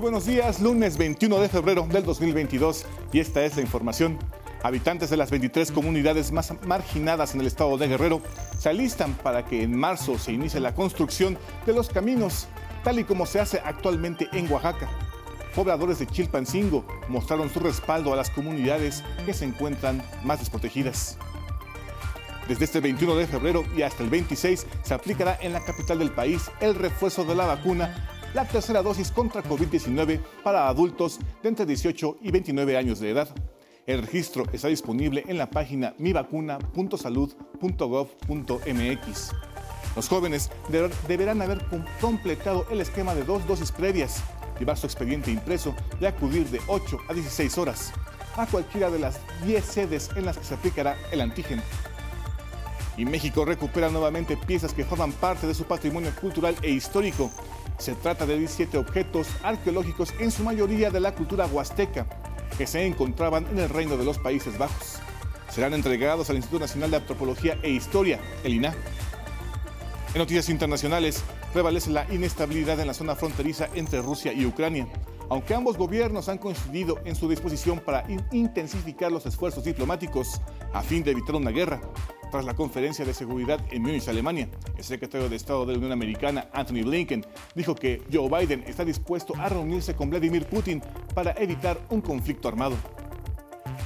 Muy buenos días, lunes 21 de febrero del 2022 y esta es la información. Habitantes de las 23 comunidades más marginadas en el estado de Guerrero se alistan para que en marzo se inicie la construcción de los caminos, tal y como se hace actualmente en Oaxaca. Pobladores de Chilpancingo mostraron su respaldo a las comunidades que se encuentran más desprotegidas. Desde este 21 de febrero y hasta el 26 se aplicará en la capital del país el refuerzo de la vacuna la tercera dosis contra COVID-19 para adultos de entre 18 y 29 años de edad. El registro está disponible en la página mivacuna.salud.gov.mx. Los jóvenes deberán haber completado el esquema de dos dosis previas, llevar su expediente impreso y acudir de 8 a 16 horas a cualquiera de las 10 sedes en las que se aplicará el antígeno. Y México recupera nuevamente piezas que forman parte de su patrimonio cultural e histórico se trata de 17 objetos arqueológicos, en su mayoría de la cultura huasteca, que se encontraban en el Reino de los Países Bajos. Serán entregados al Instituto Nacional de Antropología e Historia, el INAH. En noticias internacionales, prevalece la inestabilidad en la zona fronteriza entre Rusia y Ucrania. Aunque ambos gobiernos han coincidido en su disposición para intensificar los esfuerzos diplomáticos a fin de evitar una guerra, tras la conferencia de seguridad en Múnich, Alemania. El secretario de Estado de la Unión Americana, Anthony Blinken, dijo que Joe Biden está dispuesto a reunirse con Vladimir Putin para evitar un conflicto armado.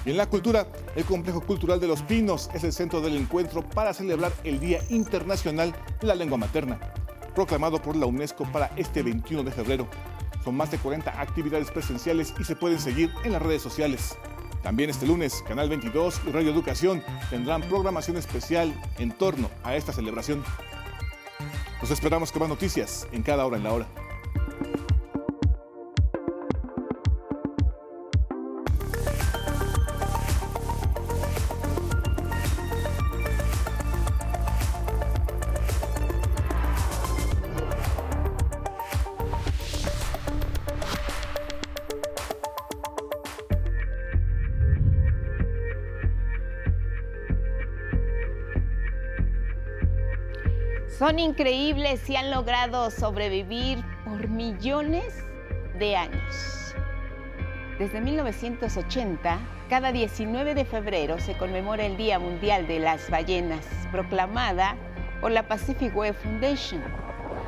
Y en la cultura, el Complejo Cultural de los Pinos es el centro del encuentro para celebrar el Día Internacional de la Lengua Materna, proclamado por la UNESCO para este 21 de febrero. Son más de 40 actividades presenciales y se pueden seguir en las redes sociales. También este lunes, Canal 22 y Radio Educación tendrán programación especial en torno a esta celebración. Nos esperamos con más noticias en cada hora en la hora. Son increíbles y han logrado sobrevivir por millones de años. Desde 1980, cada 19 de febrero se conmemora el Día Mundial de las Ballenas, proclamada por la Pacific Wave Foundation.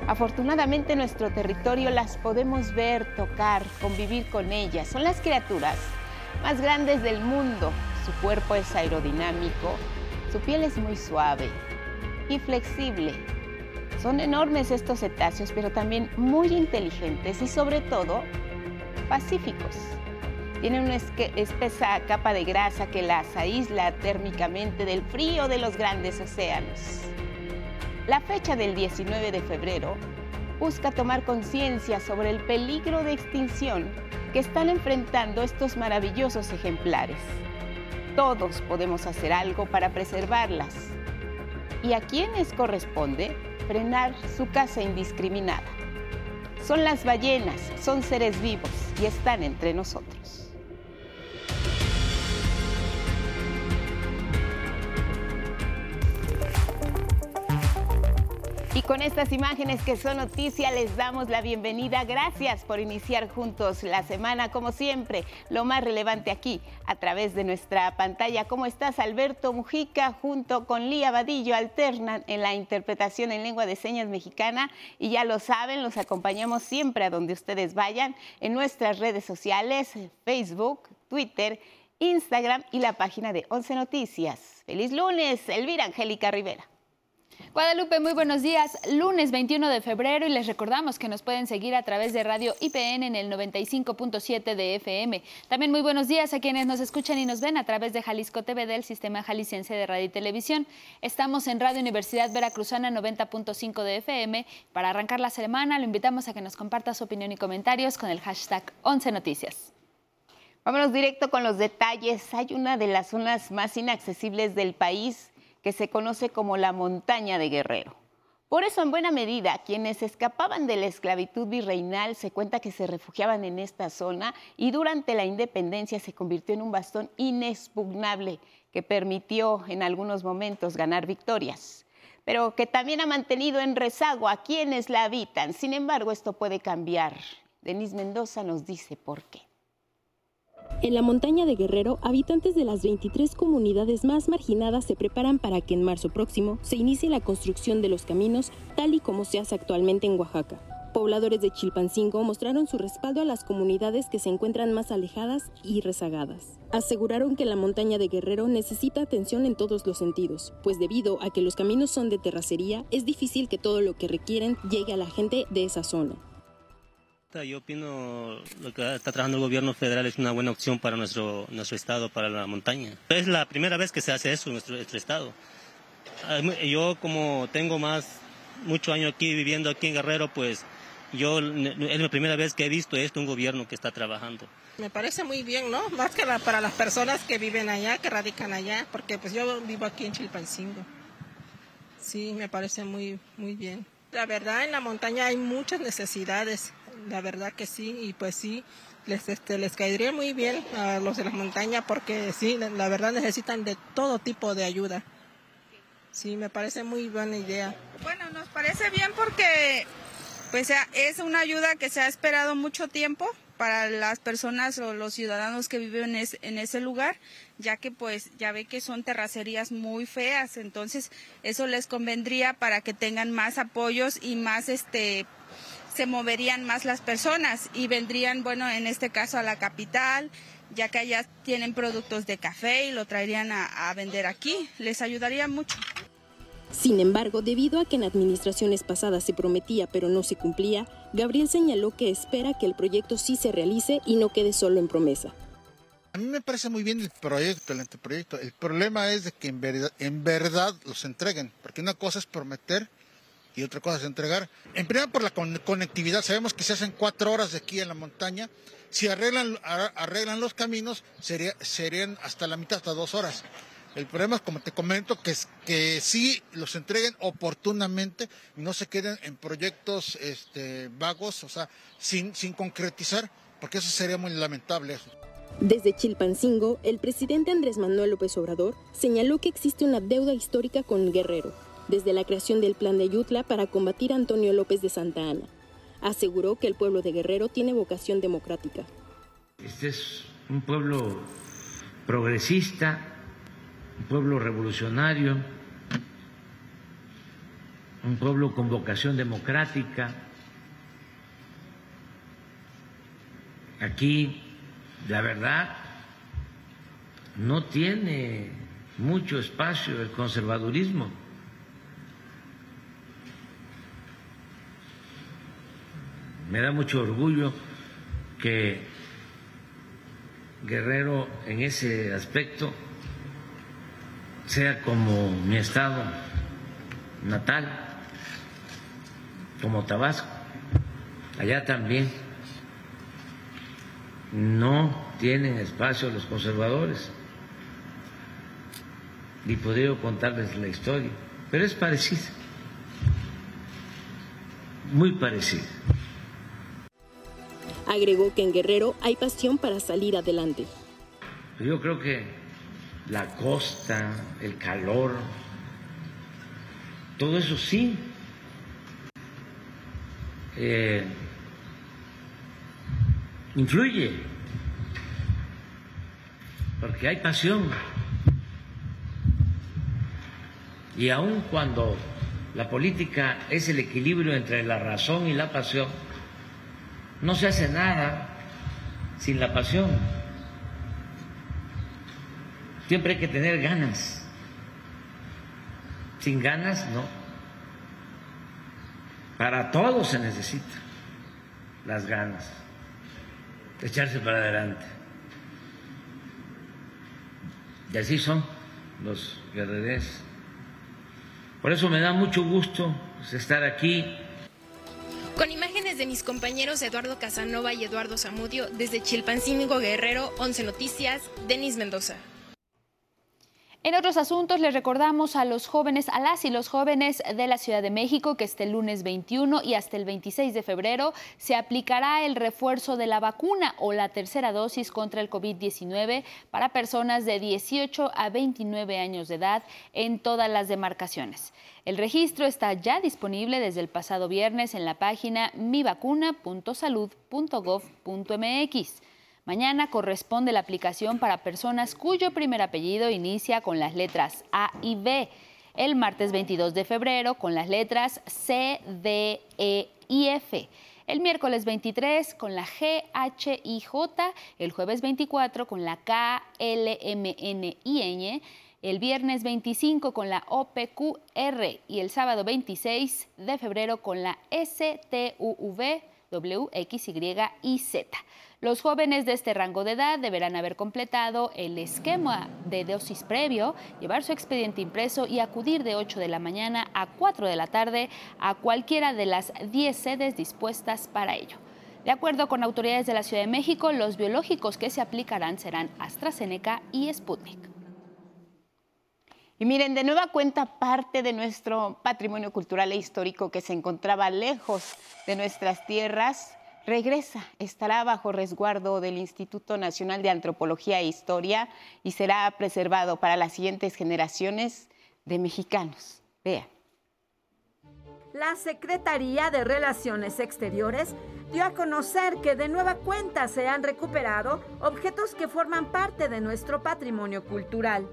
Afortunadamente en nuestro territorio las podemos ver, tocar, convivir con ellas. Son las criaturas más grandes del mundo. Su cuerpo es aerodinámico, su piel es muy suave y flexible son enormes estos cetáceos, pero también muy inteligentes y sobre todo pacíficos. Tienen una espesa capa de grasa que las aísla térmicamente del frío de los grandes océanos. La fecha del 19 de febrero busca tomar conciencia sobre el peligro de extinción que están enfrentando estos maravillosos ejemplares. Todos podemos hacer algo para preservarlas. ¿Y a quiénes corresponde? Frenar su caza indiscriminada. Son las ballenas, son seres vivos y están entre nosotros. Y con estas imágenes que son noticia les damos la bienvenida. Gracias por iniciar juntos la semana, como siempre, lo más relevante aquí a través de nuestra pantalla. ¿Cómo estás, Alberto Mujica? Junto con Lía Vadillo alternan en la interpretación en lengua de señas mexicana. Y ya lo saben, los acompañamos siempre a donde ustedes vayan en nuestras redes sociales, Facebook, Twitter, Instagram y la página de Once Noticias. Feliz lunes, Elvira Angélica Rivera. Guadalupe, muy buenos días. Lunes 21 de febrero y les recordamos que nos pueden seguir a través de Radio IPN en el 95.7 de FM. También muy buenos días a quienes nos escuchan y nos ven a través de Jalisco TV del Sistema Jalisciense de Radio y Televisión. Estamos en Radio Universidad Veracruzana 90.5 de FM. Para arrancar la semana, lo invitamos a que nos comparta su opinión y comentarios con el hashtag 11 Noticias. Vámonos directo con los detalles. Hay una de las zonas más inaccesibles del país que se conoce como la montaña de Guerrero. Por eso, en buena medida, quienes escapaban de la esclavitud virreinal se cuenta que se refugiaban en esta zona y durante la independencia se convirtió en un bastón inexpugnable que permitió en algunos momentos ganar victorias, pero que también ha mantenido en rezago a quienes la habitan. Sin embargo, esto puede cambiar Denis Mendoza nos dice por qué. En la montaña de Guerrero, habitantes de las 23 comunidades más marginadas se preparan para que en marzo próximo se inicie la construcción de los caminos tal y como se hace actualmente en Oaxaca. Pobladores de Chilpancingo mostraron su respaldo a las comunidades que se encuentran más alejadas y rezagadas. Aseguraron que la montaña de Guerrero necesita atención en todos los sentidos, pues debido a que los caminos son de terracería, es difícil que todo lo que requieren llegue a la gente de esa zona. Yo opino lo que está trabajando el gobierno federal es una buena opción para nuestro, nuestro estado, para la montaña. Es la primera vez que se hace eso en nuestro, estado. Yo como tengo más, mucho años aquí viviendo aquí en Guerrero, pues yo es la primera vez que he visto esto, un gobierno que está trabajando. Me parece muy bien, ¿no? Más que para las personas que viven allá, que radican allá, porque pues yo vivo aquí en Chilpancingo. Sí, me parece muy, muy bien. La verdad, en la montaña hay muchas necesidades la verdad que sí, y pues sí, les, este, les caería muy bien a los de la montaña porque sí, la verdad necesitan de todo tipo de ayuda. Sí, me parece muy buena idea. Bueno, nos parece bien porque pues es una ayuda que se ha esperado mucho tiempo para las personas o los ciudadanos que viven en, en, ese lugar, ya que pues ya ve que son terracerías muy feas, entonces eso les convendría para que tengan más apoyos y más este se moverían más las personas y vendrían, bueno, en este caso a la capital, ya que allá tienen productos de café y lo traerían a, vender aquí. Les ayudaría mucho. Sin embargo, debido a que en administraciones pasadas se prometía pero no se cumplía, Gabriel señaló que espera que el proyecto sí se realice y no quede solo en promesa. A mí me parece muy bien el proyecto, el anteproyecto. El problema es de que en verdad, en verdad los entreguen, porque una cosa es prometer y otra cosa es entregar. En primer por la conectividad, sabemos que se hacen cuatro horas de aquí en la montaña. Si arreglan, arreglan los caminos, serían hasta la mitad, hasta dos horas. El problema es, como te comento, que, que sí los entreguen oportunamente y no se queden en proyectos este, vagos, o sea, sin, sin concretizar, porque eso sería muy lamentable. Desde Chilpancingo, el presidente Andrés Manuel López Obrador señaló que existe una deuda histórica con Guerrero, desde la creación del Plan de Yutla para combatir a Antonio López de Santa Ana. Aseguró que el pueblo de Guerrero tiene vocación democrática. Este es un pueblo progresista, un pueblo revolucionario, un pueblo con vocación democrática. Aquí, la verdad, no tiene mucho espacio el conservadurismo. Me da mucho orgullo que Guerrero en ese aspecto sea como mi estado natal, como Tabasco. Allá también no tienen espacio los conservadores. Ni podría contarles la historia, pero es parecida, muy parecida. Agregó que en Guerrero hay pasión para salir adelante. Yo creo que la costa, el calor, todo eso sí. Eh, influye, porque hay pasión. Y aun cuando la política es el equilibrio entre la razón y la pasión, no se hace nada sin la pasión. Siempre hay que tener ganas. Sin ganas, no. Para todo se necesita las ganas, echarse para adelante. Y así son los guerreros. Por eso me da mucho gusto estar aquí con imágenes de mis compañeros Eduardo Casanova y Eduardo Zamudio, desde Chilpancingo Guerrero, 11 Noticias, Denis Mendoza. En otros asuntos, les recordamos a los jóvenes, a las y los jóvenes de la Ciudad de México que este lunes 21 y hasta el 26 de febrero se aplicará el refuerzo de la vacuna o la tercera dosis contra el COVID-19 para personas de 18 a 29 años de edad en todas las demarcaciones. El registro está ya disponible desde el pasado viernes en la página mivacuna.salud.gov.mx. Mañana corresponde la aplicación para personas cuyo primer apellido inicia con las letras A y B. El martes 22 de febrero con las letras C, D, E y F. El miércoles 23 con la G, H y J. El jueves 24 con la K, L, M, N y Ñ. El viernes 25 con la O, P, Q, R. Y el sábado 26 de febrero con la S, T, U, V, W, X, Y y Z. Los jóvenes de este rango de edad deberán haber completado el esquema de dosis previo, llevar su expediente impreso y acudir de 8 de la mañana a 4 de la tarde a cualquiera de las 10 sedes dispuestas para ello. De acuerdo con autoridades de la Ciudad de México, los biológicos que se aplicarán serán AstraZeneca y Sputnik. Y miren, de nueva cuenta parte de nuestro patrimonio cultural e histórico que se encontraba lejos de nuestras tierras regresa, estará bajo resguardo del Instituto Nacional de Antropología e Historia y será preservado para las siguientes generaciones de mexicanos. Vean. La Secretaría de Relaciones Exteriores dio a conocer que de nueva cuenta se han recuperado objetos que forman parte de nuestro patrimonio cultural.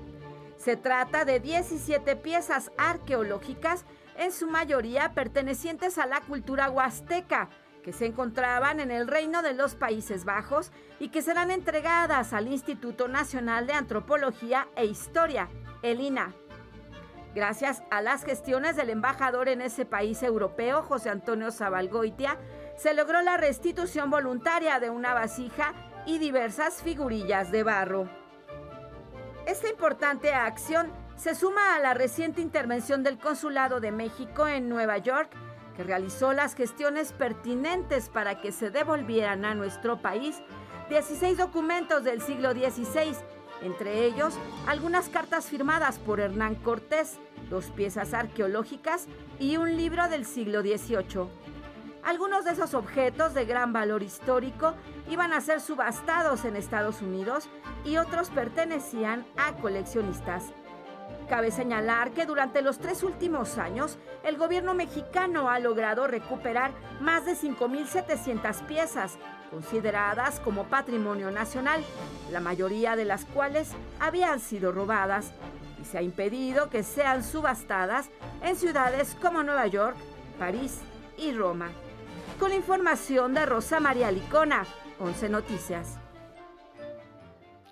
Se trata de 17 piezas arqueológicas, en su mayoría pertenecientes a la cultura huasteca, que se encontraban en el Reino de los Países Bajos y que serán entregadas al Instituto Nacional de Antropología e Historia, el INA. Gracias a las gestiones del embajador en ese país europeo, José Antonio Zabalgoitia, se logró la restitución voluntaria de una vasija y diversas figurillas de barro. Esta importante acción se suma a la reciente intervención del Consulado de México en Nueva York que realizó las gestiones pertinentes para que se devolvieran a nuestro país 16 documentos del siglo XVI, entre ellos algunas cartas firmadas por Hernán Cortés, dos piezas arqueológicas y un libro del siglo XVIII. Algunos de esos objetos de gran valor histórico iban a ser subastados en Estados Unidos y otros pertenecían a coleccionistas. Cabe señalar que durante los tres últimos años, el gobierno mexicano ha logrado recuperar más de 5.700 piezas, consideradas como patrimonio nacional, la mayoría de las cuales habían sido robadas, y se ha impedido que sean subastadas en ciudades como Nueva York, París y Roma. Con información de Rosa María Licona, 11 Noticias.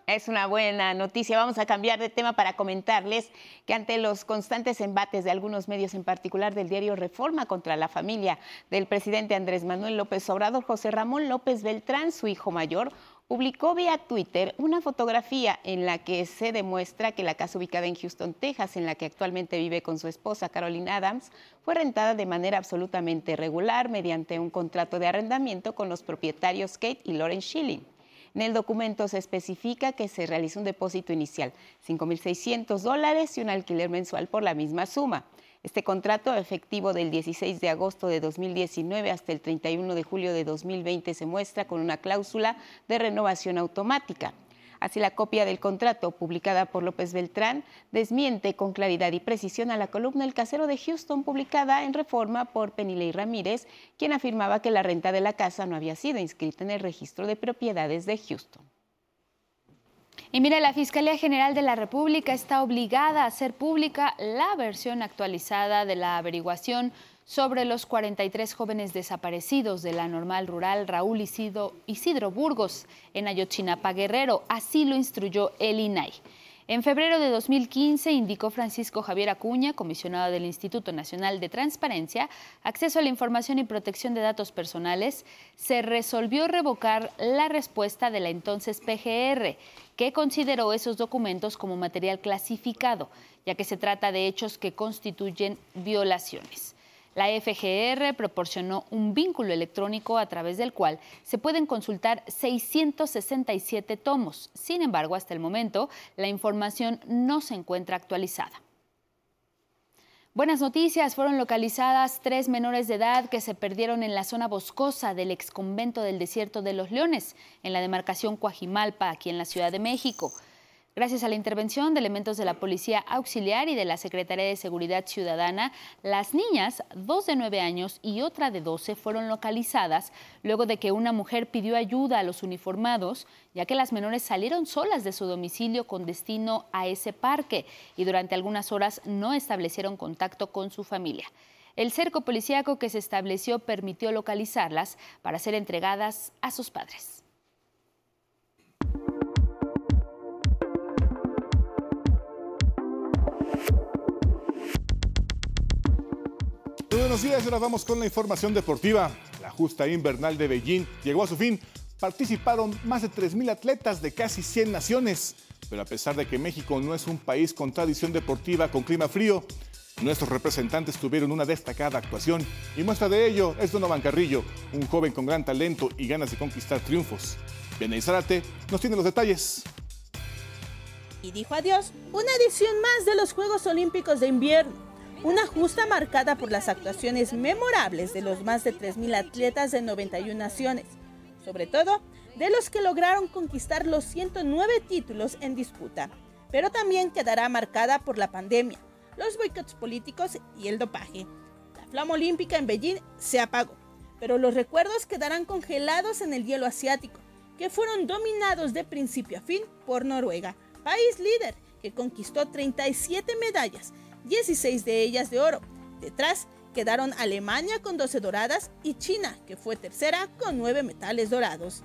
Es una buena noticia. Vamos a cambiar de tema para comentarles que ante los constantes embates de algunos medios, en particular del diario Reforma contra la familia del presidente Andrés Manuel López Obrador, José Ramón López Beltrán, su hijo mayor, publicó vía Twitter una fotografía en la que se demuestra que la casa ubicada en Houston, Texas, en la que actualmente vive con su esposa Carolina Adams, fue rentada de manera absolutamente regular mediante un contrato de arrendamiento con los propietarios Kate y Lauren Schilling. En el documento se especifica que se realiza un depósito inicial, 5.600 dólares y un alquiler mensual por la misma suma. Este contrato, efectivo del 16 de agosto de 2019 hasta el 31 de julio de 2020, se muestra con una cláusula de renovación automática. Así la copia del contrato publicada por López Beltrán desmiente con claridad y precisión a la columna El Casero de Houston publicada en Reforma por Penilei Ramírez, quien afirmaba que la renta de la casa no había sido inscrita en el registro de propiedades de Houston. Y mire, la Fiscalía General de la República está obligada a hacer pública la versión actualizada de la averiguación sobre los 43 jóvenes desaparecidos de la normal rural Raúl Isidro, Isidro Burgos en Ayotzinapa Guerrero. Así lo instruyó el INAI. En febrero de 2015, indicó Francisco Javier Acuña, comisionado del Instituto Nacional de Transparencia, Acceso a la Información y Protección de Datos Personales, se resolvió revocar la respuesta de la entonces PGR, que consideró esos documentos como material clasificado, ya que se trata de hechos que constituyen violaciones. La FGR proporcionó un vínculo electrónico a través del cual se pueden consultar 667 tomos. Sin embargo, hasta el momento, la información no se encuentra actualizada. Buenas noticias, fueron localizadas tres menores de edad que se perdieron en la zona boscosa del exconvento del desierto de los Leones, en la demarcación Coajimalpa, aquí en la Ciudad de México. Gracias a la intervención de elementos de la Policía Auxiliar y de la Secretaría de Seguridad Ciudadana, las niñas, dos de nueve años y otra de doce, fueron localizadas luego de que una mujer pidió ayuda a los uniformados, ya que las menores salieron solas de su domicilio con destino a ese parque y durante algunas horas no establecieron contacto con su familia. El cerco policíaco que se estableció permitió localizarlas para ser entregadas a sus padres. Buenos días, ahora vamos con la información deportiva. La justa invernal de Beijing llegó a su fin. Participaron más de 3.000 atletas de casi 100 naciones. Pero a pesar de que México no es un país con tradición deportiva con clima frío, nuestros representantes tuvieron una destacada actuación. Y muestra de ello es Donovan Carrillo, un joven con gran talento y ganas de conquistar triunfos. Benay Zárate nos tiene los detalles. Y dijo adiós una edición más de los Juegos Olímpicos de Invierno una justa marcada por las actuaciones memorables de los más de 3.000 atletas de 91 naciones, sobre todo de los que lograron conquistar los 109 títulos en disputa, pero también quedará marcada por la pandemia, los boicots políticos y el dopaje. La flama olímpica en Beijing se apagó, pero los recuerdos quedarán congelados en el hielo asiático, que fueron dominados de principio a fin por Noruega, país líder que conquistó 37 medallas 16 de ellas de oro. Detrás quedaron Alemania con 12 doradas y China, que fue tercera con 9 metales dorados.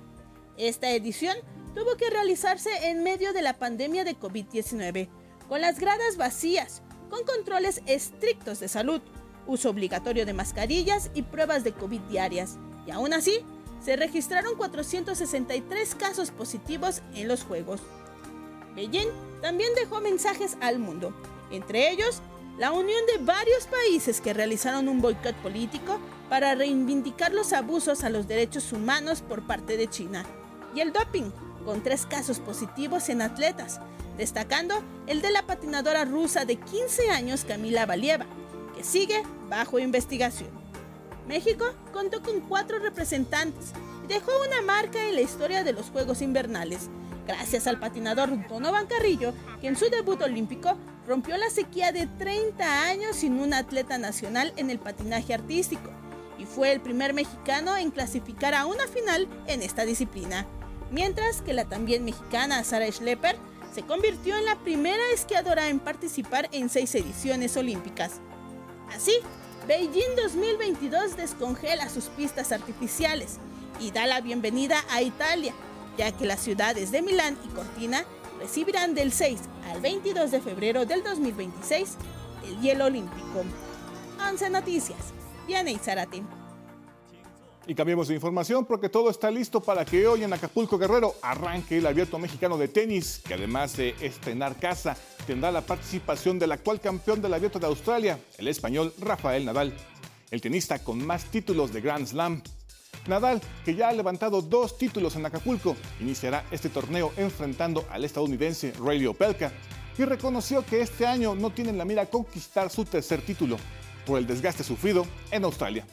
Esta edición tuvo que realizarse en medio de la pandemia de COVID-19, con las gradas vacías, con controles estrictos de salud, uso obligatorio de mascarillas y pruebas de COVID diarias. Y aún así, se registraron 463 casos positivos en los Juegos. Beijing también dejó mensajes al mundo, entre ellos la unión de varios países que realizaron un boicot político para reivindicar los abusos a los derechos humanos por parte de China, y el doping, con tres casos positivos en atletas, destacando el de la patinadora rusa de 15 años Camila Valieva, que sigue bajo investigación. México contó con cuatro representantes y dejó una marca en la historia de los Juegos Invernales, gracias al patinador Donovan Carrillo, que en su debut olímpico rompió la sequía de 30 años sin un atleta nacional en el patinaje artístico y fue el primer mexicano en clasificar a una final en esta disciplina, mientras que la también mexicana Sara Schlepper se convirtió en la primera esquiadora en participar en seis ediciones olímpicas. Así, Beijing 2022 descongela sus pistas artificiales y da la bienvenida a Italia, ya que las ciudades de Milán y Cortina recibirán del 6 al 22 de febrero del 2026 el hielo olímpico. 11 Noticias, Diana Zarate. Y cambiemos de información porque todo está listo para que hoy en Acapulco Guerrero arranque el abierto mexicano de tenis, que además de estrenar casa, tendrá la participación del actual campeón del abierto de Australia, el español Rafael Nadal, el tenista con más títulos de Grand Slam. Nadal, que ya ha levantado dos títulos en Acapulco, iniciará este torneo enfrentando al estadounidense Ray Opelka y reconoció que este año no tiene en la mira conquistar su tercer título por el desgaste sufrido en Australia.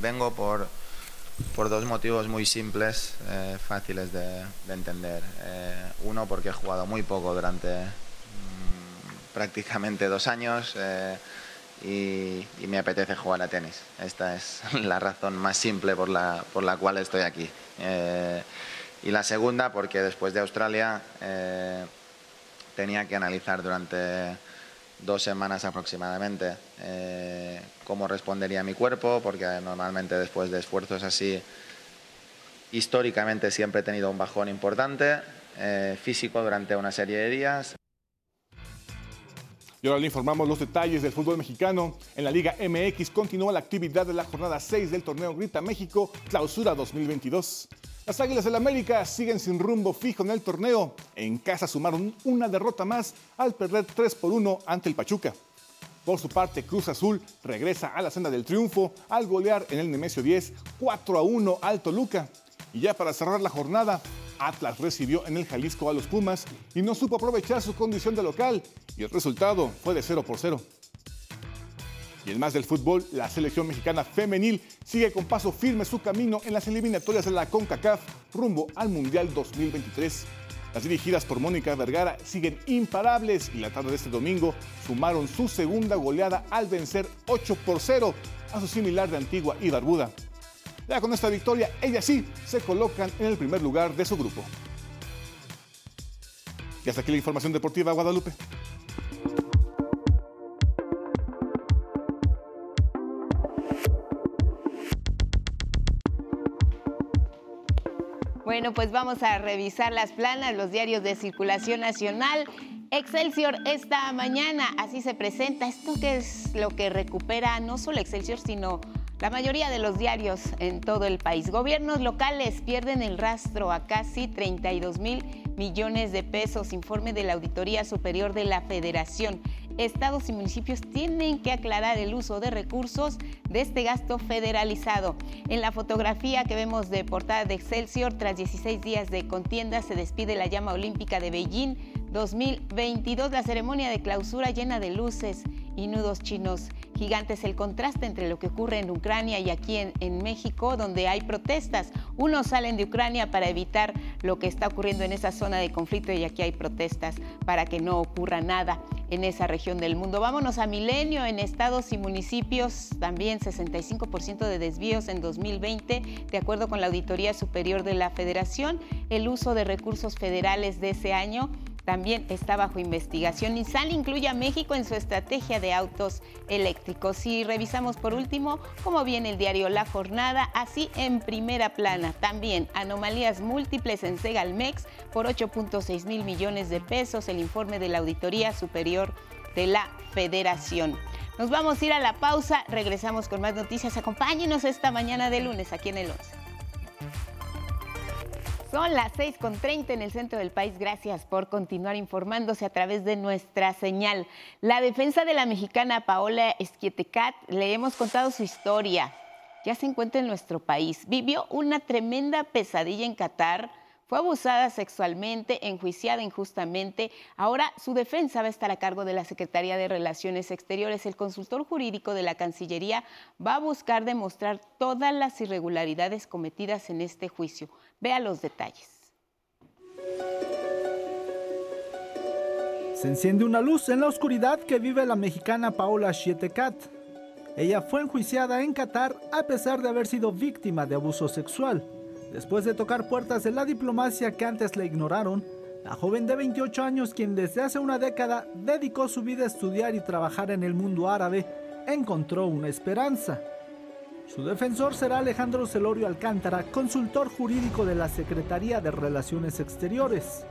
Vengo por, por dos motivos muy simples, eh, fáciles de, entender. Eh, uno, porque he jugado muy poco durante mm, prácticamente dos años. Eh, y, me apetece jugar a tenis. Esta es la razón más simple por la, por la cual estoy aquí. Eh, y la segunda, porque después de Australia eh, tenía que analizar durante dos semanas aproximadamente eh, cómo respondería mi cuerpo, porque normalmente después de esfuerzos así, históricamente siempre he tenido un bajón importante físico durante una serie de días. Y ahora le informamos los detalles del fútbol mexicano. En la Liga MX continúa la actividad de la jornada 6 del torneo Grita México Clausura 2022. Las Águilas del América siguen sin rumbo fijo en el torneo. En casa sumaron una derrota más al perder 3 por 1 ante el Pachuca. Por su parte, Cruz Azul regresa a la senda del triunfo al golear en el Nemesio 10 4 a 1 al Toluca. Y ya para cerrar la jornada, Atlas recibió en el Jalisco a los Pumas y no supo aprovechar su condición de local y el resultado fue de 0 por 0. Y en más del fútbol, la selección mexicana femenil sigue con paso firme su camino en las eliminatorias de la CONCACAF rumbo al Mundial 2023. Las dirigidas por Mónica Vergara siguen imparables y la tarde de este domingo sumaron su segunda goleada al vencer 8 por 0 a su similar de Antigua y Barbuda. Ya con esta victoria, ellas sí se colocan en el primer lugar de su grupo. Y hasta aquí la información deportiva Guadalupe. Bueno, pues vamos a revisar las planas, los diarios de circulación nacional. Excelsior esta mañana, así se presenta. Esto que es lo que recupera no solo Excelsior, sino la mayoría de los diarios en todo el país. Gobiernos locales pierden el rastro a casi 32 mil millones de pesos, informe de la Auditoría Superior de la Federación. Estados y municipios tienen que aclarar el uso de recursos de este gasto federalizado. En la fotografía que vemos de portada de Excelsior, tras 16 días de contienda, se despide la llama olímpica de Beijing 2022, la ceremonia de clausura llena de luces y nudos chinos gigantes el contraste entre lo que ocurre en Ucrania y aquí en, México, donde hay protestas. Unos salen de Ucrania para evitar lo que está ocurriendo en esa zona de conflicto y aquí hay protestas para que no ocurra nada en esa región del mundo. Vámonos a Milenio, en estados y municipios también 65% de desvíos en 2020, de acuerdo con la Auditoría Superior de la Federación. El uso de recursos federales de ese año también está bajo investigación. Nissan incluye a México en su estrategia de autos eléctricos. Y revisamos por último cómo viene el diario La Jornada, así en primera plana. También anomalías múltiples en Segalmex por 8.6 mil millones de pesos, el informe de la Auditoría Superior de la Federación. Nos vamos a ir a la pausa, regresamos con más noticias. Acompáñenos esta mañana de lunes aquí en el 11. Son las 6.30 en el centro del país. Gracias por continuar informándose a través de nuestra señal. La defensa de la mexicana Paola Esquietecat, le hemos contado su historia. Ya se encuentra en nuestro país. Vivió una tremenda pesadilla en Qatar fue abusada sexualmente, enjuiciada injustamente. Ahora su defensa va a estar a cargo de la Secretaría de Relaciones Exteriores. El consultor jurídico de la Cancillería va a buscar demostrar todas las irregularidades cometidas en este juicio. Vea los detalles. Se enciende una luz en la oscuridad que vive la mexicana Paola Schietekat. Ella fue enjuiciada en Qatar a pesar de haber sido víctima de abuso sexual. Después de tocar puertas de la diplomacia que antes le ignoraron, la joven de 28 años, quien desde hace una década dedicó su vida a estudiar y trabajar en el mundo árabe, encontró una esperanza. Su defensor será Alejandro Celorio Alcántara, consultor jurídico de la Secretaría de Relaciones Exteriores.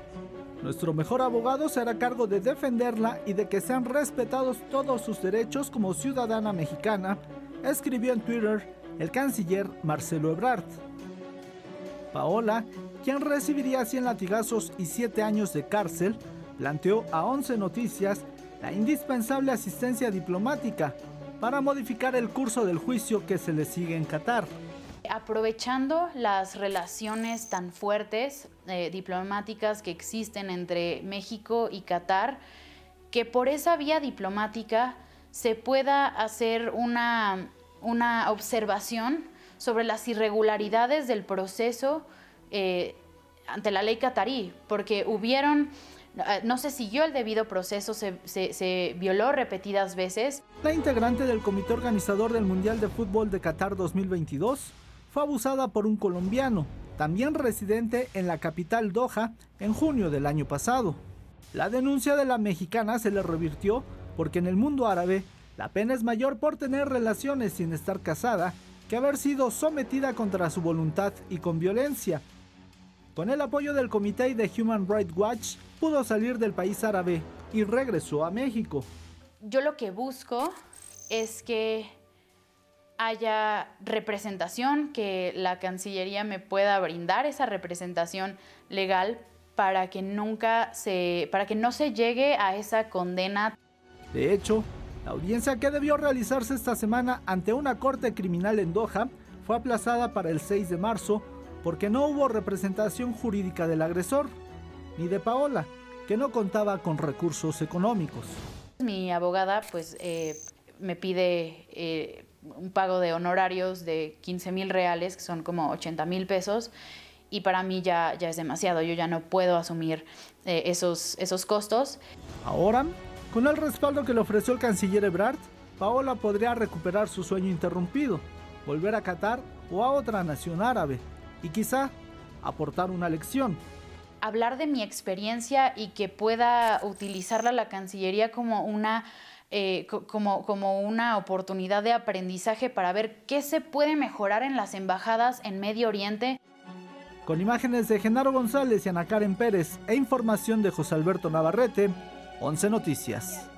Nuestro mejor abogado se hará cargo de defenderla y de que sean respetados todos sus derechos como ciudadana mexicana, escribió en Twitter el canciller Marcelo Ebrard. Paola, quien recibiría 100 latigazos y 7 años de cárcel, planteó a 11 Noticias la indispensable asistencia diplomática para modificar el curso del juicio que se le sigue en Qatar. Aprovechando las relaciones tan fuertes eh, diplomáticas que existen entre México y Qatar, que por esa vía diplomática se pueda hacer una, una observación sobre las irregularidades del proceso eh, ante la ley catarí, porque hubieron eh, no se siguió el debido proceso, se, se, violó repetidas veces. La integrante del comité organizador del Mundial de Fútbol de Qatar 2022 fue abusada por un colombiano, también residente en la capital Doha, en junio del año pasado. La denuncia de la mexicana se le revirtió porque en el mundo árabe la pena es mayor por tener relaciones sin estar casada que haber sido sometida contra su voluntad y con violencia. Con el apoyo del comité de Human Rights Watch, pudo salir del país árabe y regresó a México. Yo lo que busco es que haya representación, que la Cancillería me pueda brindar esa representación legal para que nunca se para que no se llegue a esa condena. De hecho, La audiencia que debió realizarse esta semana ante una corte criminal en Doha fue aplazada para el 6 de marzo porque no hubo representación jurídica del agresor, ni de Paola, que no contaba con recursos económicos. Mi abogada pues eh, me pide eh, un pago de honorarios de 15 mil reales, que son como 80 mil pesos, y para mí ya, ya es demasiado, yo ya no puedo asumir eh, esos, esos costos. Ahora, con el respaldo que le ofreció el canciller Ebrard, Paola podría recuperar su sueño interrumpido, volver a Qatar o a otra nación árabe, y quizá aportar una lección. Hablar de mi experiencia y que pueda utilizarla la Cancillería como una eh, como, como una oportunidad de aprendizaje para ver qué se puede mejorar en las embajadas en Medio Oriente. Con imágenes de Genaro González y Ana Karen Pérez e información de José Alberto Navarrete, 11 Noticias.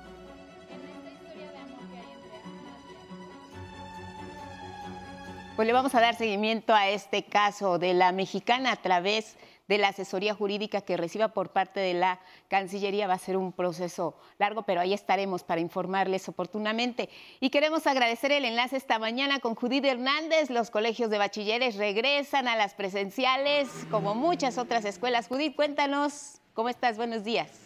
Pues le vamos a dar seguimiento a este caso de la mexicana a través de la asesoría jurídica que reciba por parte de la Cancillería. Va a ser un proceso largo, pero ahí estaremos para informarles oportunamente. Y queremos agradecer el enlace esta mañana con Judith Hernández. Los colegios de bachilleres regresan a las presenciales, como muchas otras escuelas. Judith, cuéntanos, ¿cómo estás? Buenos días.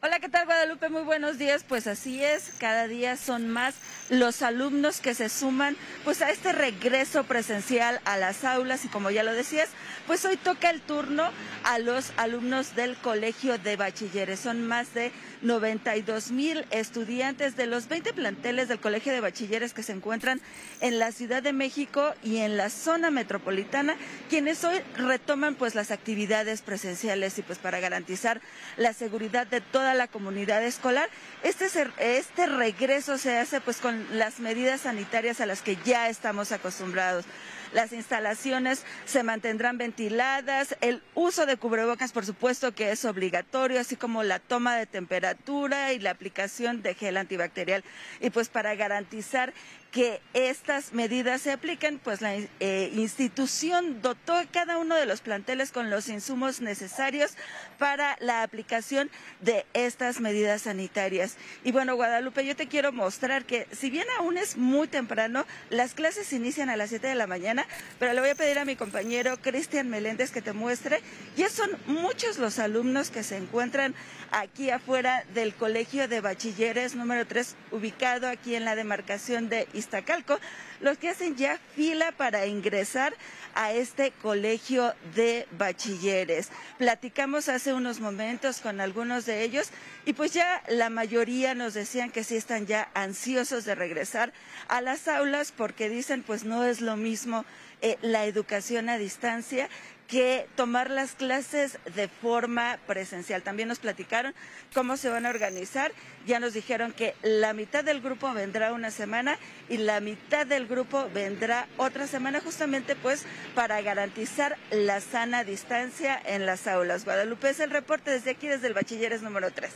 Hola, ¿qué tal Guadalupe? Muy buenos días. Pues así es, cada día son más los alumnos que se suman pues a este regreso presencial a las aulas y como ya lo decías, pues hoy toca el turno a los alumnos del Colegio de Bachilleres. Son más de 92 mil estudiantes de los 20 planteles del Colegio de Bachilleres que se encuentran en la Ciudad de México y en la zona metropolitana, quienes hoy retoman pues las actividades presenciales y pues para garantizar la seguridad de toda la comunidad escolar. Este, este regreso se hace pues con las medidas sanitarias a las que ya estamos acostumbrados. Las instalaciones se mantendrán ventiladas, el uso de cubrebocas por supuesto que es obligatorio, así como la toma de temperatura y la aplicación de gel antibacterial. Y pues para garantizar que estas medidas se apliquen, pues la eh, institución dotó cada uno de los planteles con los insumos necesarios para la aplicación de estas medidas sanitarias. Y bueno, Guadalupe, yo te quiero mostrar que si bien aún es muy temprano, las clases inician a las 7 de la mañana, pero le voy a pedir a mi compañero Cristian Meléndez que te muestre. Ya son muchos los alumnos que se encuentran aquí afuera del Colegio de Bachilleres número 3, ubicado aquí en la demarcación de Iztacalco, los que hacen ya fila para ingresar a este colegio de bachilleres. Platicamos hace unos momentos con algunos de ellos y pues ya la mayoría nos decían que sí están ya ansiosos de regresar a las aulas porque dicen pues no es lo mismo eh, la educación a distancia que tomar las clases de forma presencial. También nos platicaron cómo se van a organizar. Ya nos dijeron que la mitad del grupo vendrá una semana y la mitad del grupo vendrá otra semana, justamente pues para garantizar la sana distancia en las aulas. Guadalupe es el reporte desde aquí, desde el Bachilleres número 3.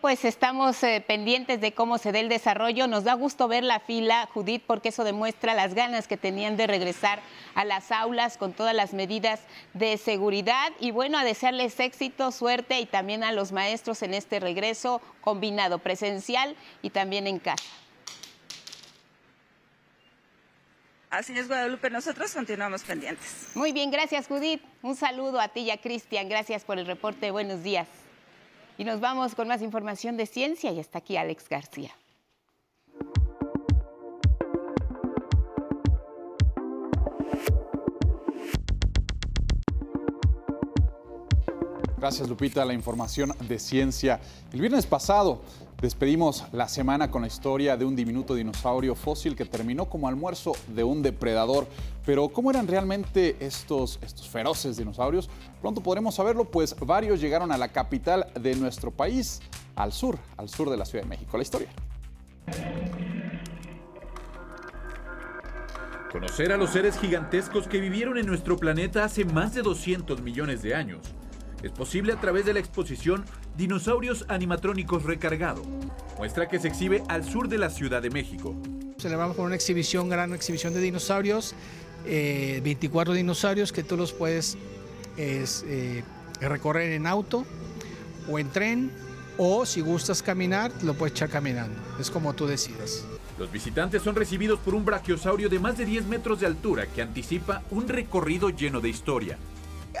Pues estamos eh, pendientes de cómo se dé el desarrollo. Nos da gusto ver la fila, Judith, porque eso demuestra las ganas que tenían de regresar a las aulas con todas las medidas de seguridad. Y bueno, a desearles éxito, suerte y también a los maestros en este regreso combinado presencial y también en casa. Así es, Guadalupe. Nosotros continuamos pendientes. Muy bien, gracias, Judith. Un saludo a ti y a Cristian. Gracias por el reporte. Buenos días. Y nos vamos con más información de ciencia y está aquí Alex García. Gracias Lupita, la información de ciencia. El viernes pasado despedimos la semana con la historia de un diminuto dinosaurio fósil que terminó como almuerzo de un depredador. Pero ¿cómo eran realmente estos, estos feroces dinosaurios? Pronto podremos saberlo, pues varios llegaron a la capital de nuestro país, al sur, al sur de la Ciudad de México. La historia. Conocer a los seres gigantescos que vivieron en nuestro planeta hace más de 200 millones de años es posible a través de la exposición Dinosaurios Animatrónicos Recargado, muestra que se exhibe al sur de la Ciudad de México. Celebramos con una exhibición, gran exhibición de dinosaurios, 24 eh, dinosaurios que tú los puedes eh, recorrer en auto o en tren o si gustas caminar, lo puedes echar caminando. Es como tú decidas. Los visitantes son recibidos por un brachiosaurio de más de 10 metros de altura que anticipa un recorrido lleno de historia.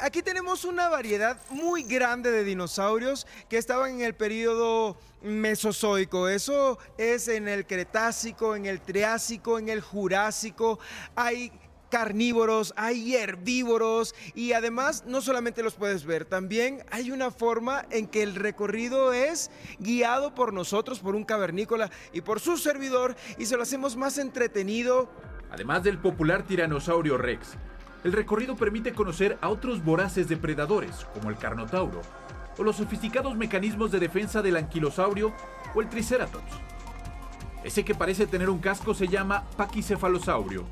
Aquí tenemos una variedad muy grande de dinosaurios que estaban en el periodo mesozoico. Eso es en el Cretácico, en el Triásico, en el Jurásico. Hay carnívoros, hay herbívoros y además no solamente los puedes ver, también hay una forma en que el recorrido es guiado por nosotros, por un cavernícola y por su servidor y se lo hacemos más entretenido. Además del popular tiranosaurio Rex, el recorrido permite conocer a otros voraces depredadores como el carnotauro o los sofisticados mecanismos de defensa del anquilosaurio o el triceratops. Ese que parece tener un casco se llama paquicefalosaurio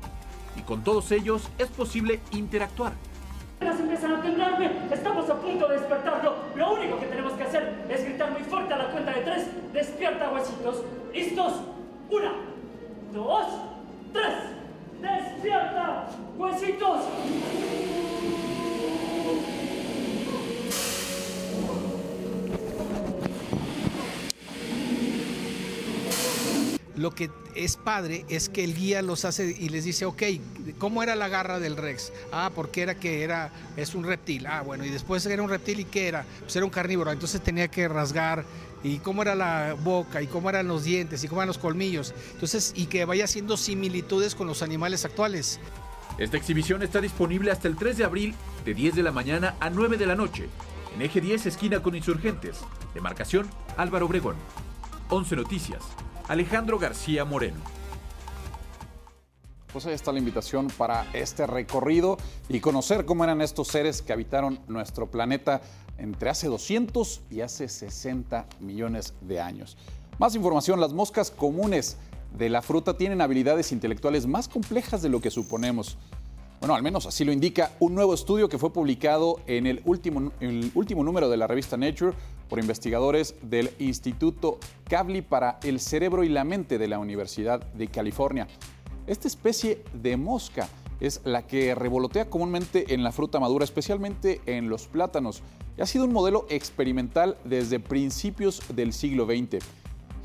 y con todos ellos es posible interactuar. empiezan a temblarme, estamos a punto de despertarlo. Lo único que tenemos que hacer es gritar muy fuerte a la cuenta de tres. Despierta, huesitos. ¿Listos? Una, dos, tres. ¡Despierta, huesitos! lo que es padre es que el guía los hace y les dice, ok, ¿cómo era la garra del Rex? Ah, porque era que era, es un reptil. Ah, bueno, y después era un reptil y qué era? Pues era un carnívoro, entonces tenía que rasgar y cómo era la boca y cómo eran los dientes y cómo eran los colmillos. Entonces, y que vaya haciendo similitudes con los animales actuales. Esta exhibición está disponible hasta el 3 de abril de 10 de la mañana a 9 de la noche en Eje 10 esquina con Insurgentes. Demarcación Álvaro Obregón. 11 Noticias. Alejandro García Moreno. Pues ahí está la invitación para este recorrido y conocer cómo eran estos seres que habitaron nuestro planeta entre hace 200 y hace 60 millones de años. Más información, las moscas comunes de la fruta tienen habilidades intelectuales más complejas de lo que suponemos. Bueno, al menos así lo indica un nuevo estudio que fue publicado en el último, el último número de la revista Nature por investigadores del Instituto Kavli para el Cerebro y la Mente de la Universidad de California. Esta especie de mosca es la que revolotea comúnmente en la fruta madura, especialmente en los plátanos, y ha sido un modelo experimental desde principios del siglo XX.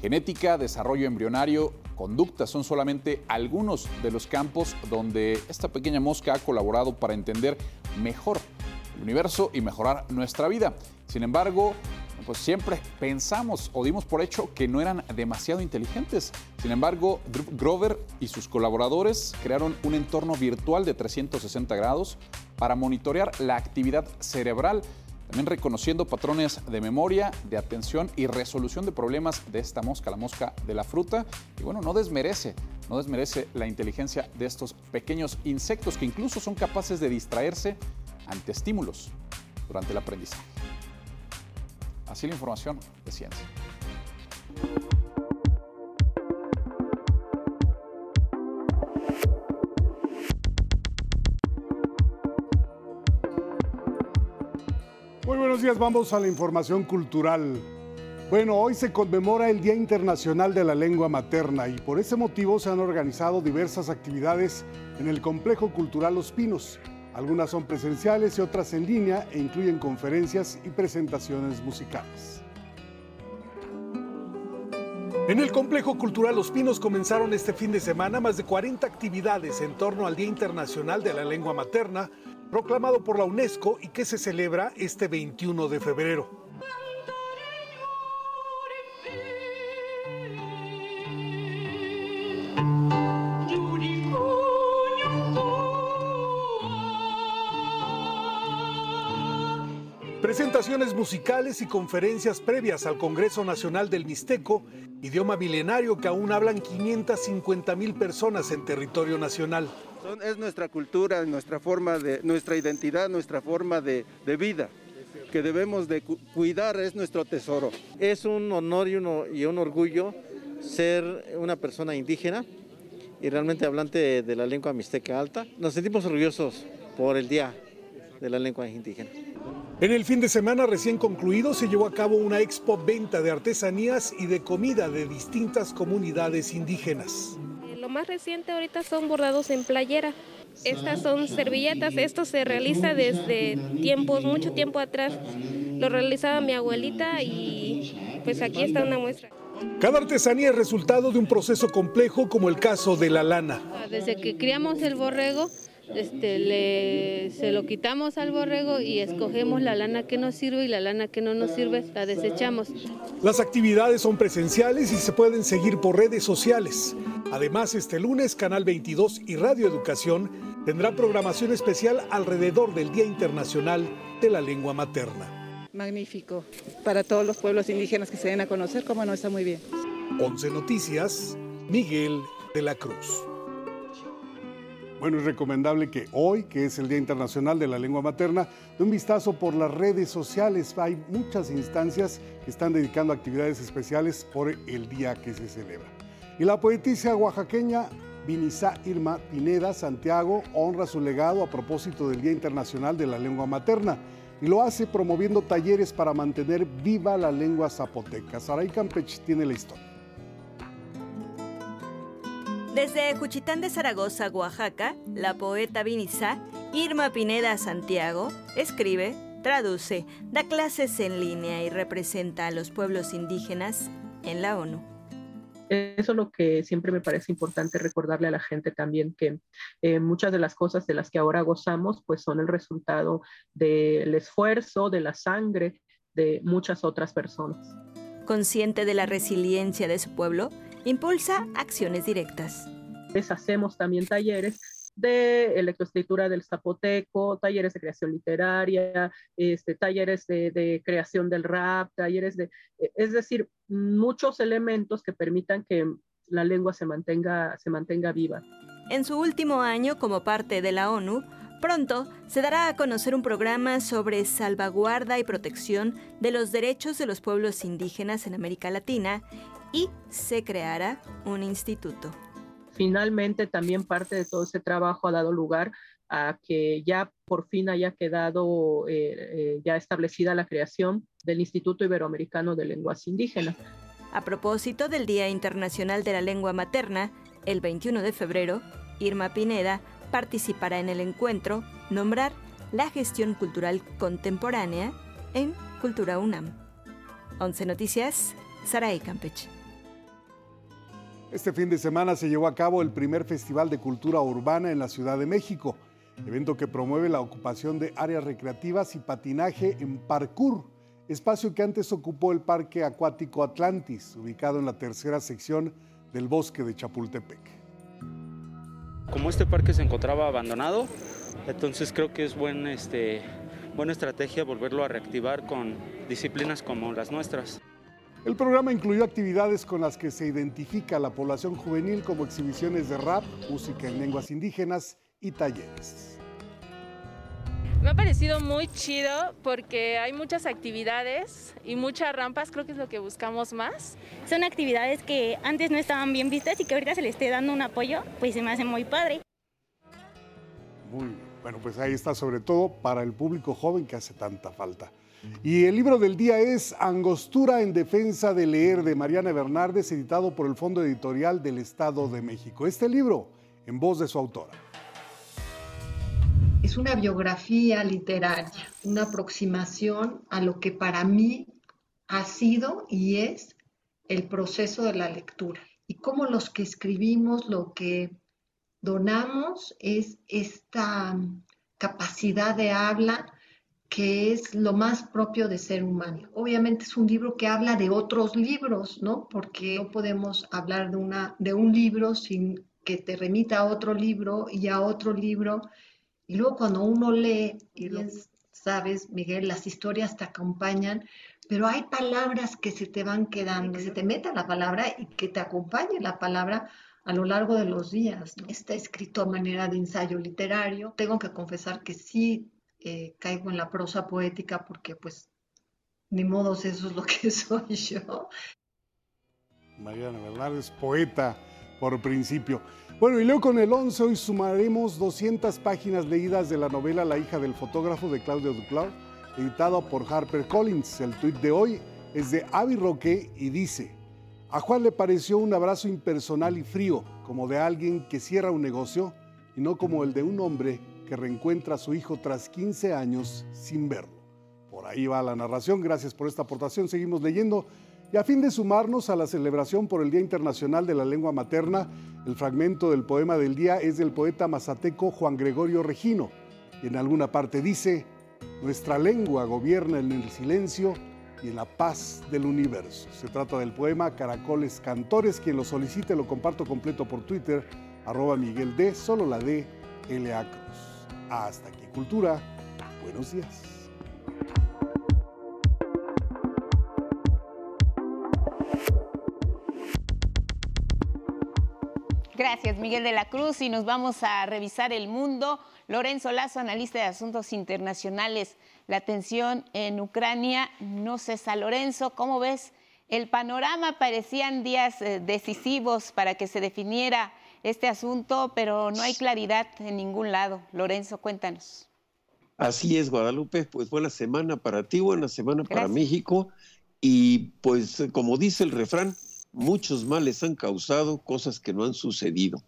Genética, desarrollo embrionario, conducta son solamente algunos de los campos donde esta pequeña mosca ha colaborado para entender mejor el universo y mejorar nuestra vida. Sin embargo, pues siempre pensamos o dimos por hecho que no eran demasiado inteligentes. Sin embargo, Grover y sus colaboradores crearon un entorno virtual de 360 grados para monitorear la actividad cerebral, también reconociendo patrones de memoria, de atención y resolución de problemas de esta mosca, la mosca de la fruta. Y bueno, no desmerece, no desmerece la inteligencia de estos pequeños insectos que incluso son capaces de distraerse ante estímulos durante el aprendizaje. Así la información de ciencia. Muy buenos días, vamos a la información cultural. Bueno, hoy se conmemora el Día Internacional de la Lengua Materna y por ese motivo se han organizado diversas actividades en el Complejo Cultural Los Pinos. Algunas son presenciales y otras en línea e incluyen conferencias y presentaciones musicales. En el Complejo Cultural Los Pinos comenzaron este fin de semana más de 40 actividades en torno al Día Internacional de la Lengua Materna, proclamado por la UNESCO y que se celebra este 21 de febrero. Presentaciones musicales y conferencias previas al Congreso Nacional del Mixteco, idioma milenario que aún hablan 550 mil personas en territorio nacional. Es nuestra cultura, nuestra forma de, nuestra identidad, nuestra forma de, vida que debemos de cuidar, es nuestro tesoro. Es un honor y, y un orgullo ser una persona indígena y realmente hablante de la lengua mixteca alta. Nos sentimos orgullosos por el Día de la Lengua Indígena. En el fin de semana recién concluido se llevó a cabo una expo venta de artesanías y de comida de distintas comunidades indígenas. Eh, lo más reciente ahorita son bordados en playera. Estas son servilletas, esto se realiza desde tiempos, mucho tiempo atrás. Lo realizaba mi abuelita y pues aquí está una muestra. Cada artesanía es resultado de un proceso complejo como el caso de la lana. Desde que criamos el borrego, este, le, se lo quitamos al borrego y escogemos la lana que nos sirve y la lana que no nos sirve la desechamos. Las actividades son presenciales y se pueden seguir por redes sociales. Además, este lunes Canal 22 y Radio Educación tendrá programación especial alrededor del Día Internacional de la Lengua Materna magnífico para todos los pueblos indígenas que se den a conocer, como no está muy bien. 11 Noticias, Miguel de la Cruz. Bueno, es recomendable que hoy, que es el Día Internacional de la Lengua Materna, de un vistazo por las redes sociales. Hay muchas instancias que están dedicando actividades especiales por el día que se celebra. Y la poetisa oaxaqueña Vinizá Irma Pineda Santiago honra su legado a propósito del Día Internacional de la Lengua Materna y lo hace promoviendo talleres para mantener viva la lengua zapoteca. Saray Campech tiene la historia. Desde Juchitán de Zaragoza, Oaxaca, la poeta vinizá Irma Pineda Santiago escribe, traduce, da clases en línea y representa a los pueblos indígenas en la ONU. Eso es lo que siempre me parece importante recordarle a la gente también, que eh, muchas de las cosas de las que ahora gozamos, pues son el resultado del esfuerzo, de la sangre de muchas otras personas. Consciente de la resiliencia de su pueblo, impulsa acciones directas. Hacemos también talleres de electroescritura del zapoteco, talleres de creación literaria, este, talleres de, creación del rap, talleres de, es decir, muchos elementos que permitan que la lengua se mantenga, se mantenga viva. En su último año como parte de la ONU, pronto se dará a conocer un programa sobre salvaguarda y protección de los derechos de los pueblos indígenas en América Latina y se creará un instituto finalmente también parte de todo ese trabajo ha dado lugar a que ya por fin haya quedado eh, eh, ya establecida la creación del Instituto Iberoamericano de Lenguas Indígenas. A propósito del Día Internacional de la Lengua Materna, el 21 de febrero, Irma Pineda participará en el encuentro Nombrar la gestión cultural contemporánea en Cultura UNAM. 11 Noticias, Saraí Campeche. Este fin de semana se llevó a cabo el primer Festival de Cultura Urbana en la Ciudad de México, evento que promueve la ocupación de áreas recreativas y patinaje en parkour, espacio que antes ocupó el Parque Acuático Atlantis, ubicado en la tercera sección del bosque de Chapultepec. Como este parque se encontraba abandonado, entonces creo que es este, buena estrategia volverlo a reactivar con disciplinas como las nuestras. El programa incluyó actividades con las que se identifica a la población juvenil como exhibiciones de rap, música en lenguas indígenas y talleres. Me ha parecido muy chido porque hay muchas actividades y muchas rampas, creo que es lo que buscamos más. Son actividades que antes no estaban bien vistas y que ahorita se le esté dando un apoyo, pues se me hace muy padre. Muy bien. Bueno, pues ahí está sobre todo para el público joven que hace tanta falta. Y el libro del día es Angostura en defensa de leer de Mariana Bernardes, editado por el Fondo Editorial del Estado de México. Este libro en voz de su autora. Es una biografía literaria, una aproximación a lo que para mí ha sido y es el proceso de la lectura. Y cómo los que escribimos, lo que donamos es esta capacidad de habla que es lo más propio de ser humano. Obviamente es un libro que habla de otros libros, ¿no? Porque no podemos hablar de, una, de un libro sin que te remita a otro libro y a otro libro. Y luego cuando uno lee, y bien sabes, Miguel, las historias te acompañan, pero hay palabras que se te van quedando, que se te meta la palabra y que te acompañe la palabra a lo largo de los días. Está escrito a manera de ensayo literario. Tengo que confesar que sí eh, caigo en la prosa poética porque pues ni modos eso es lo que soy yo. Mariana Bernal es poeta por principio. Bueno, y luego con el 11 hoy sumaremos 200 páginas leídas de la novela La hija del fotógrafo de Claudio Duclau, editado por Harper Collins. El tuit de hoy es de Avi Roque y dice, a Juan le pareció un abrazo impersonal y frío, como de alguien que cierra un negocio y no como el de un hombre que reencuentra a su hijo tras 15 años sin verlo. Por ahí va la narración. Gracias por esta aportación. Seguimos leyendo. Y a fin de sumarnos a la celebración por el Día Internacional de la Lengua Materna, el fragmento del poema del día es del poeta mazateco Juan Gregorio Regino. Y en alguna parte dice, nuestra lengua gobierna en el silencio y en la paz del universo. Se trata del poema Caracoles Cantores. Quien lo solicite lo comparto completo por Twitter, arroba Miguel D, solo la D, L.A. Cruz. Hasta aquí, Cultura. Buenos días. Gracias, Miguel de la Cruz. Y nos vamos a revisar el mundo. Lorenzo Lazo, analista de asuntos internacionales. La tensión en Ucrania no cesa. Lorenzo, ¿cómo ves? El panorama parecían días eh, decisivos para que se definiera este asunto, pero no hay claridad en ningún lado. Lorenzo, cuéntanos. Así es, Guadalupe. Pues buena semana para ti, buena semana para México. Y pues como dice el refrán, muchos males han causado cosas que no han sucedido.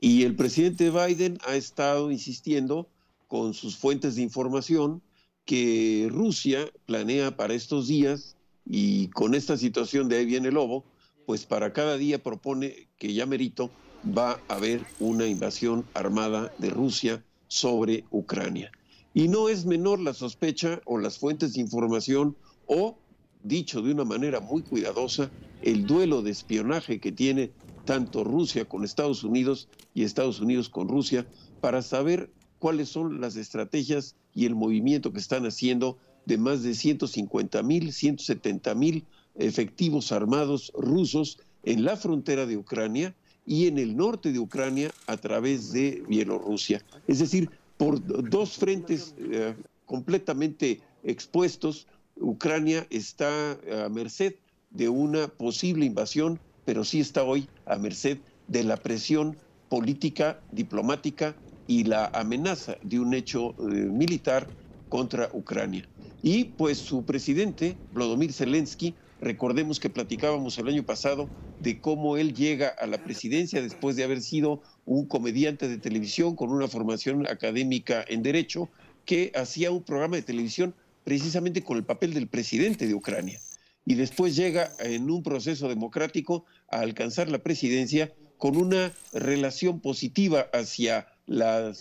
Y el presidente Biden ha estado insistiendo con sus fuentes de información que Rusia planea para estos días y con esta situación de ahí viene el lobo, pues para cada día propone que ya merito va a haber una invasión armada de Rusia sobre Ucrania. Y no es menor la sospecha o las fuentes de información o, dicho de una manera muy cuidadosa, el duelo de espionaje que tiene tanto Rusia con Estados Unidos y Estados Unidos con Rusia para saber cuáles son las estrategias y el movimiento que están haciendo de más de 150 mil, 170 mil efectivos armados rusos en la frontera de Ucrania y en el norte de Ucrania a través de Bielorrusia. Es decir, por dos frentes eh, completamente expuestos, Ucrania está a merced de una posible invasión, pero sí está hoy a merced de la presión política, diplomática y la amenaza de un hecho eh, militar contra Ucrania. Y pues su presidente, Vladimir Zelensky, recordemos que platicábamos el año pasado de cómo él llega a la presidencia después de haber sido un comediante de televisión con una formación académica en derecho, que hacía un programa de televisión precisamente con el papel del presidente de Ucrania. Y después llega en un proceso democrático a alcanzar la presidencia con una relación positiva hacia la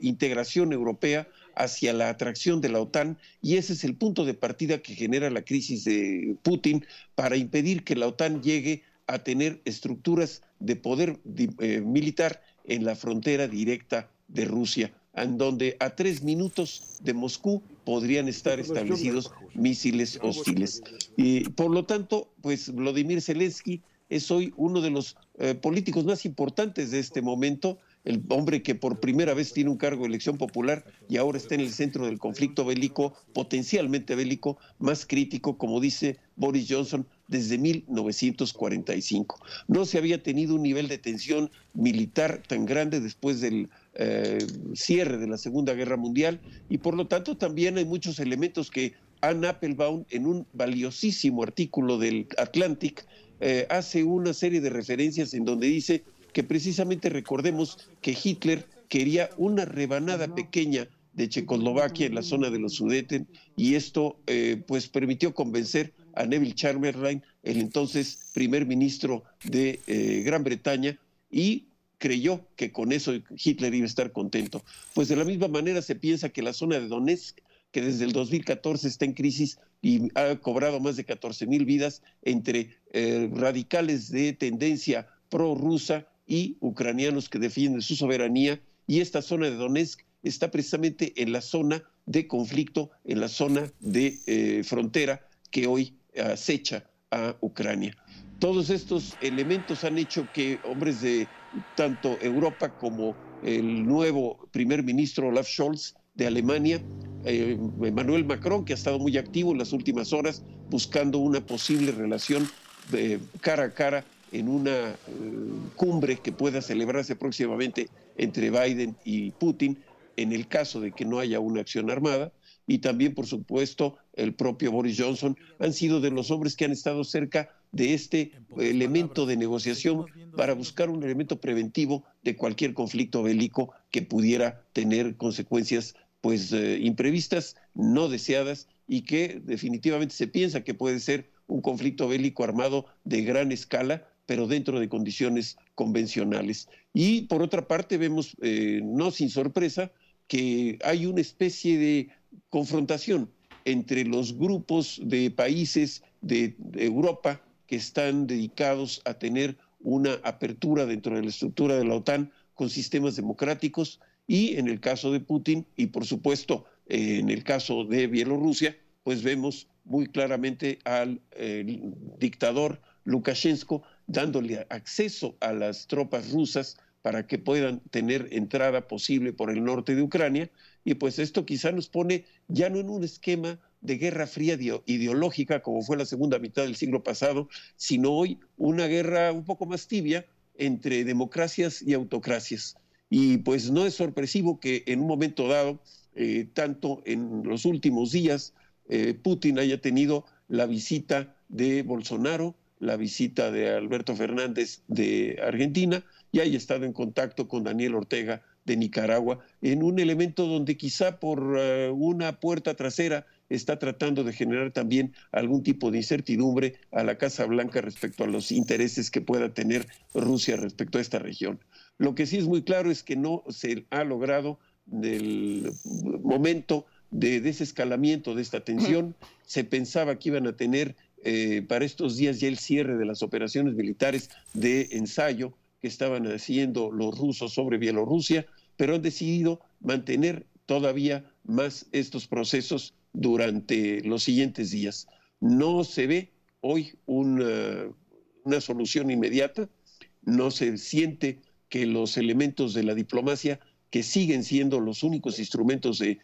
integración europea, hacia la atracción de la OTAN, y ese es el punto de partida que genera la crisis de Putin para impedir que la OTAN llegue a tener estructuras de poder eh, militar en la frontera directa de Rusia, en donde a tres minutos de Moscú podrían estar establecidos misiles hostiles. Y por lo tanto, pues Vladimir Zelensky es hoy uno de los eh, políticos más importantes de este momento, el hombre que por primera vez tiene un cargo de elección popular y ahora está en el centro del conflicto bélico, potencialmente bélico, más crítico, como dice Boris Johnson, desde 1945. No se había tenido un nivel de tensión militar tan grande después del eh, cierre de la Segunda Guerra Mundial y por lo tanto también hay muchos elementos que Anne Applebaum en un valiosísimo artículo del Atlantic eh, hace una serie de referencias en donde dice que precisamente recordemos que Hitler quería una rebanada pequeña de Checoslovaquia en la zona de los Sudeten y esto eh, pues permitió convencer a Neville Chamberlain, el entonces primer ministro de eh, Gran Bretaña, y creyó que con eso Hitler iba a estar contento. Pues de la misma manera se piensa que la zona de Donetsk, que desde el 2014 está en crisis y ha cobrado más de 14 mil vidas entre eh, radicales de tendencia pro-rusa y ucranianos que defienden su soberanía. Y esta zona de Donetsk está precisamente en la zona de conflicto, en la zona de eh, frontera que hoy acecha a Ucrania. Todos estos elementos han hecho que hombres de tanto Europa como el nuevo primer ministro Olaf Scholz de Alemania, eh, Emmanuel Macron, que ha estado muy activo en las últimas horas buscando una posible relación de cara a cara en una eh, cumbre que pueda celebrarse próximamente entre Biden y Putin en el caso de que no haya una acción armada. Y también, por supuesto, el propio Boris Johnson han sido de los hombres que han estado cerca de este elemento de negociación para buscar un elemento preventivo de cualquier conflicto bélico que pudiera tener consecuencias pues eh, imprevistas, no deseadas y que definitivamente se piensa que puede ser un conflicto bélico armado de gran escala, pero dentro de condiciones convencionales. Y por otra parte vemos, eh, no sin sorpresa, que hay una especie de confrontación entre los grupos de países de, Europa que están dedicados a tener una apertura dentro de la estructura de la OTAN con sistemas democráticos y en el caso de Putin y por supuesto eh, en el caso de Bielorrusia, pues vemos muy claramente al dictador Lukashenko dándole acceso a las tropas rusas para que puedan tener entrada posible por el norte de Ucrania. Y pues esto quizá nos pone ya no en un esquema de guerra fría ideológica como fue la segunda mitad del siglo pasado, sino hoy una guerra un poco más tibia entre democracias y autocracias. Y pues no es sorpresivo que en un momento dado, eh, tanto en los últimos días, eh, Putin haya tenido la visita de Bolsonaro, la visita de Alberto Fernández de Argentina y haya estado en contacto con Daniel Ortega de Nicaragua, en un elemento donde quizá por eh, una puerta trasera está tratando de generar también algún tipo de incertidumbre a la Casa Blanca respecto a los intereses que pueda tener Rusia respecto a esta región. Lo que sí es muy claro es que no se ha logrado el momento de desescalamiento de esta tensión. Se pensaba que iban a tener eh, para estos días ya el cierre de las operaciones militares de ensayo que estaban haciendo los rusos sobre Bielorrusia, pero han decidido mantener todavía más estos procesos durante los siguientes días. No se ve hoy una, una solución inmediata, no se siente que los elementos de la diplomacia, que siguen siendo los únicos instrumentos de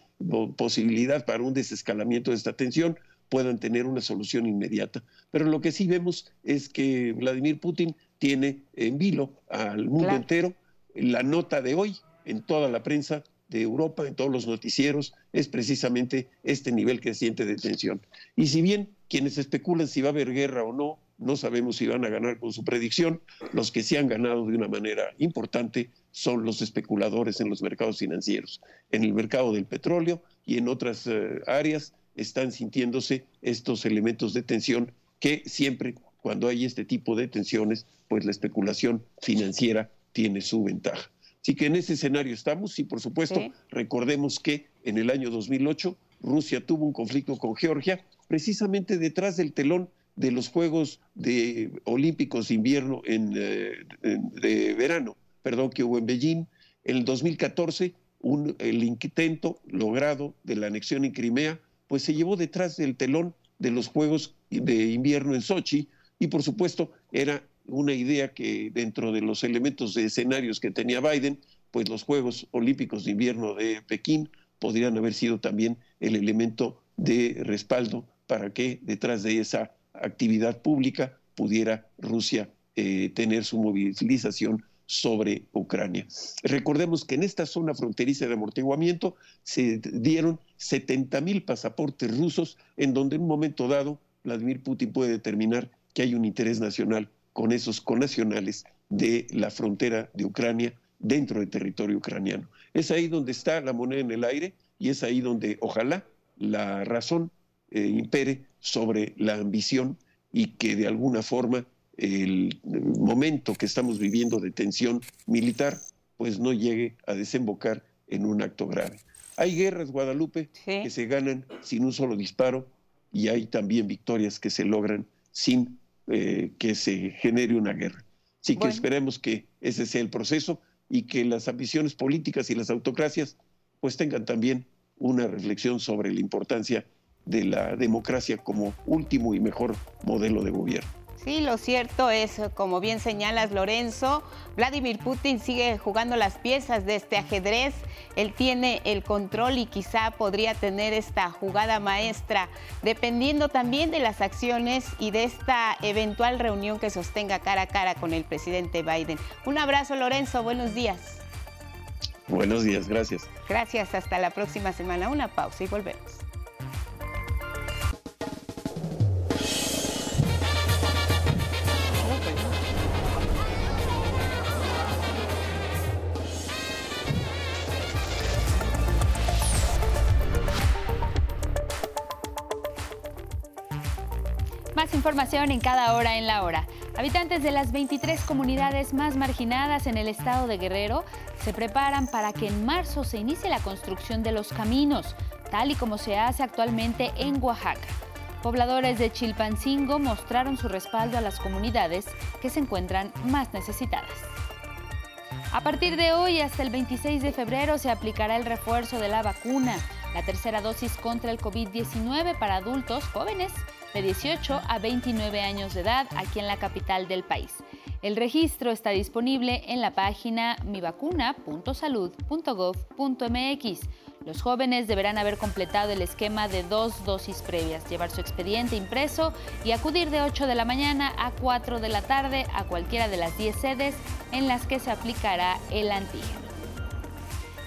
posibilidad para un desescalamiento de esta tensión, puedan tener una solución inmediata. Pero lo que sí vemos es que Vladimir Putin tiene en vilo al mundo entero. La nota de hoy en toda la prensa de Europa, en todos los noticieros, es precisamente este nivel creciente de tensión. Y si bien quienes especulan si va a haber guerra o no, no sabemos si van a ganar con su predicción, los que sí han ganado de una manera importante son los especuladores en los mercados financieros, en el mercado del petróleo y en otras eh, áreas están sintiéndose estos elementos de tensión que siempre cuando hay este tipo de tensiones, pues la especulación financiera tiene su ventaja. Así que en ese escenario estamos y por supuesto recordemos que en el año 2008 Rusia tuvo un conflicto con Georgia precisamente detrás del telón de los Juegos de Olímpicos de invierno en, eh, de verano, perdón, que hubo en Beijing. En el 2014, un, el intento logrado de la anexión en Crimea pues se llevó detrás del telón de los Juegos de Invierno en Sochi y por supuesto era una idea que dentro de los elementos de escenarios que tenía Biden, pues los Juegos Olímpicos de Invierno de Pekín podrían haber sido también el elemento de respaldo para que detrás de esa actividad pública pudiera Rusia eh, tener su movilización sobre Ucrania. Recordemos que en esta zona fronteriza de amortiguamiento se dieron 70 mil pasaportes rusos en donde en un momento dado Vladimir Putin puede determinar que hay un interés nacional con esos conacionales de la frontera de Ucrania dentro del territorio ucraniano. Es ahí donde está la moneda en el aire y es ahí donde ojalá la razón eh, impere sobre la ambición y que de alguna forma el momento que estamos viviendo de tensión militar, pues no llegue a desembocar en un acto grave. Hay guerras, Guadalupe, que se ganan sin un solo disparo y hay también victorias que se logran sin eh, que se genere una guerra. Así que esperemos que ese sea el proceso y que las ambiciones políticas y las autocracias pues tengan también una reflexión sobre la importancia de la democracia como último y mejor modelo de gobierno. Sí, lo cierto es, como bien señalas Lorenzo, Vladimir Putin sigue jugando las piezas de este ajedrez. Él tiene el control y quizá podría tener esta jugada maestra, dependiendo también de las acciones y de esta eventual reunión que sostenga cara a cara con el presidente Biden. Un abrazo Lorenzo, buenos días. Buenos días, gracias. Gracias, hasta la próxima semana. Una pausa y volvemos. En cada hora en la hora. Habitantes de las 23 comunidades más marginadas en el estado de Guerrero se preparan para que en marzo se inicie la construcción de los caminos, tal y como se hace actualmente en Oaxaca. Pobladores de Chilpancingo mostraron su respaldo a las comunidades que se encuentran más necesitadas. A partir de hoy hasta el 26 de febrero se aplicará el refuerzo de la vacuna, la tercera dosis contra el COVID-19 para adultos jóvenes de 18 a 29 años de edad aquí en la capital del país. El registro está disponible en la página mivacuna.salud.gov.mx. Los jóvenes deberán haber completado el esquema de dos dosis previas, llevar su expediente impreso y acudir de 8 de la mañana a 4 de la tarde a cualquiera de las 10 sedes en las que se aplicará el antígeno.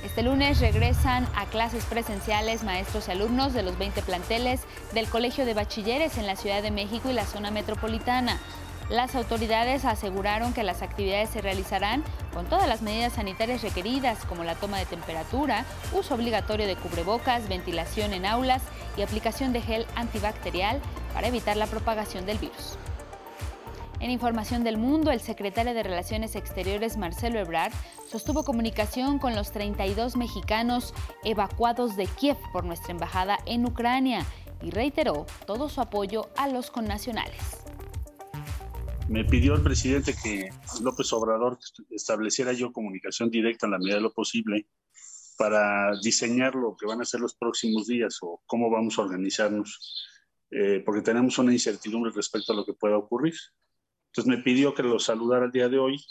Este lunes regresan a clases presenciales maestros y alumnos de los 20 planteles del Colegio de Bachilleres en la Ciudad de México y la zona metropolitana. Las autoridades aseguraron que las actividades se realizarán con todas las medidas sanitarias requeridas, como la toma de temperatura, uso obligatorio de cubrebocas, ventilación en aulas y aplicación de gel antibacterial para evitar la propagación del virus. En información del mundo, el secretario de Relaciones Exteriores, Marcelo Ebrard, sostuvo comunicación con los 32 mexicanos evacuados de Kiev por nuestra embajada en Ucrania y reiteró todo su apoyo a los connacionales. Me pidió el presidente que López Obrador estableciera yo comunicación directa en la medida de lo posible para diseñar lo que van a ser los próximos días o cómo vamos a organizarnos, eh, porque tenemos una incertidumbre respecto a lo que pueda ocurrir. Entonces me pidió que lo saludara el día de hoy.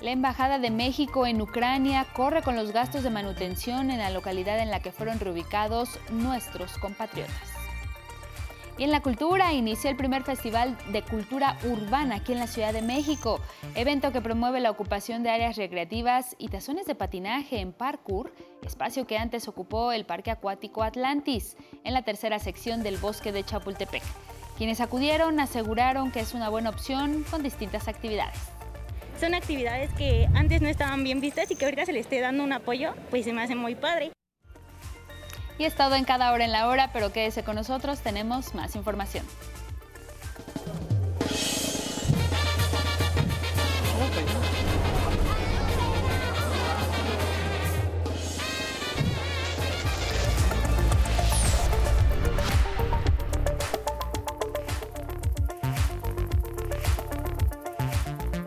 La Embajada de México en Ucrania corre con los gastos de manutención en la localidad en la que fueron reubicados nuestros compatriotas. Y en la cultura inició el primer Festival de Cultura Urbana aquí en la Ciudad de México, evento que promueve la ocupación de áreas recreativas y tazones de patinaje en parkour, espacio que antes ocupó el Parque Acuático Atlantis, en la tercera sección del bosque de Chapultepec. Quienes acudieron aseguraron que es una buena opción con distintas actividades. Son actividades que antes no estaban bien vistas y que ahorita se le esté dando un apoyo, pues se me hace muy padre. Y es todo en cada hora en la hora, pero quédese con nosotros, tenemos más información.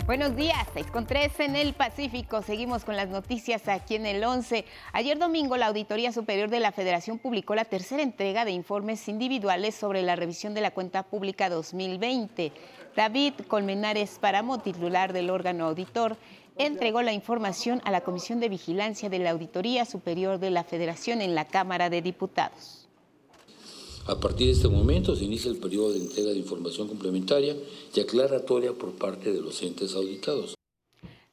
Buenos días, 6 con 3 en el Pacífico. Seguimos con las noticias aquí en el 11. Ayer domingo la Auditoría Superior de la Federación publicó la tercera entrega de informes individuales sobre la revisión de la cuenta pública 2020. David Colmenares Paramo, titular del órgano auditor, entregó la información a la Comisión de Vigilancia de la Auditoría Superior de la Federación en la Cámara de Diputados. A partir de este momento se inicia el periodo de entrega de información complementaria y aclaratoria por parte de los entes auditados.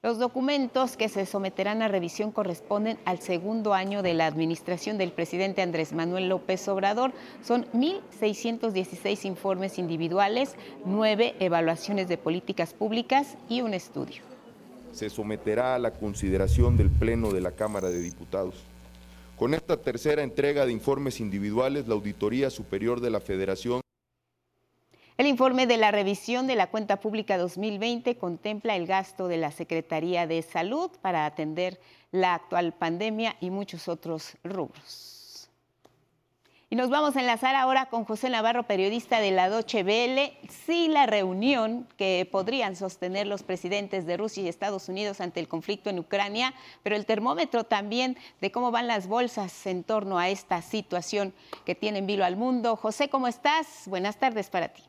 Los documentos que se someterán a revisión corresponden al segundo año de la administración del presidente Andrés Manuel López Obrador. Son 1.616 informes individuales, nueve evaluaciones de políticas públicas y un estudio. Se someterá a la consideración del Pleno de la Cámara de Diputados. Con esta tercera entrega de informes individuales, la Auditoría Superior de la Federación el informe de la revisión de la cuenta pública 2020 contempla el gasto de la Secretaría de Salud para atender la actual pandemia y muchos otros rubros. Y nos vamos a enlazar ahora con José Navarro, periodista de la Doche Vele. Sí, la reunión que podrían sostener los presidentes de Rusia y Estados Unidos ante el conflicto en Ucrania, pero el termómetro también de cómo van las bolsas en torno a esta situación que tiene en vilo al mundo. José, ¿cómo estás? Buenas tardes para ti.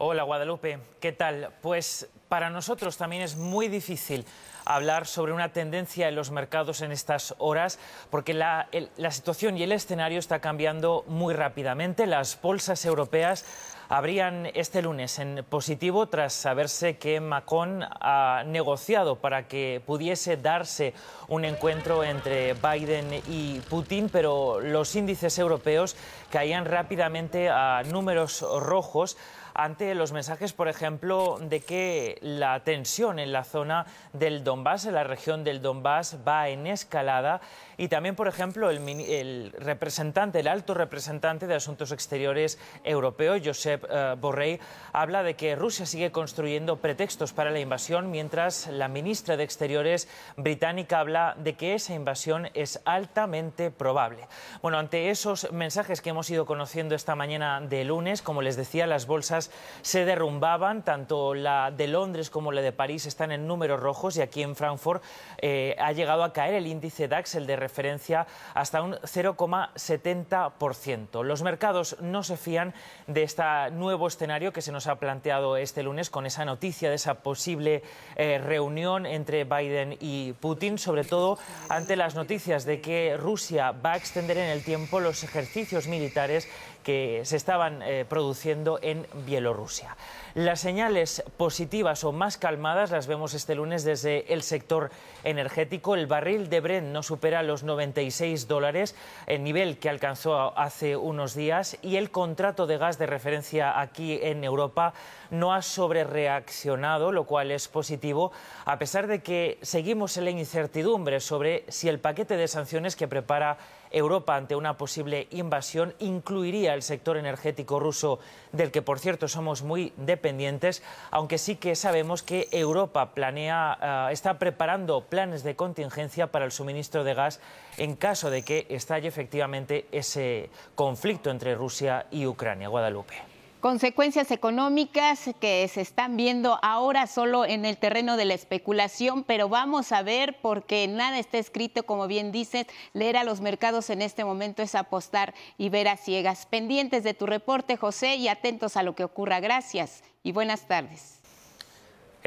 Hola Guadalupe, ¿qué tal? Pues para nosotros también es muy difícil hablar sobre una tendencia en los mercados en estas horas, porque la, situación y el escenario está cambiando muy rápidamente. Las bolsas europeas abrían este lunes en positivo tras saberse que Macron ha negociado para que pudiese darse un encuentro entre Biden y Putin, pero los índices europeos caían rápidamente a números rojos ante los mensajes, por ejemplo, de que la tensión en la zona del Donbass, en la región del Donbass, va en escalada. Y también, por ejemplo, el, representante, el alto representante de Asuntos Exteriores europeo, Josep eh, Borrell, habla de que Rusia sigue construyendo pretextos para la invasión, mientras la ministra de Exteriores británica habla de que esa invasión es altamente probable. Bueno, ante esos mensajes que hemos ido conociendo esta mañana de lunes, como les decía, las bolsas se derrumbaban, tanto la de Londres como la de París están en números rojos y aquí en Frankfurt eh, ha llegado a caer el índice DAX, el de referencia hasta un 0,70%. Los mercados no se fían de este nuevo escenario que se nos ha planteado este lunes con esa noticia de esa posible eh, reunión entre Biden y Putin, sobre todo ante las noticias de que Rusia va a extender en el tiempo los ejercicios militares que se estaban eh, produciendo en Bielorrusia. Las señales positivas o más calmadas las vemos este lunes desde el sector energético. El barril de Brent no supera los 96 dólares, el nivel que alcanzó hace unos días, y el contrato de gas de referencia aquí en Europa no ha sobrereaccionado, lo cual es positivo, a pesar de que seguimos en la incertidumbre sobre si el paquete de sanciones que prepara Europa ante una posible invasión incluiría el sector energético ruso, del que por cierto somos muy dependientes, aunque sí que sabemos que Europa planea, eh, está preparando planes de contingencia para el suministro de gas en caso de que estalle efectivamente ese conflicto entre Rusia y Ucrania. Guadalupe consecuencias económicas que se están viendo ahora solo en el terreno de la especulación, pero vamos a ver porque nada está escrito, como bien dices, leer a los mercados en este momento es apostar y ver a ciegas. Pendientes de tu reporte, José, y atentos a lo que ocurra. Gracias y buenas tardes.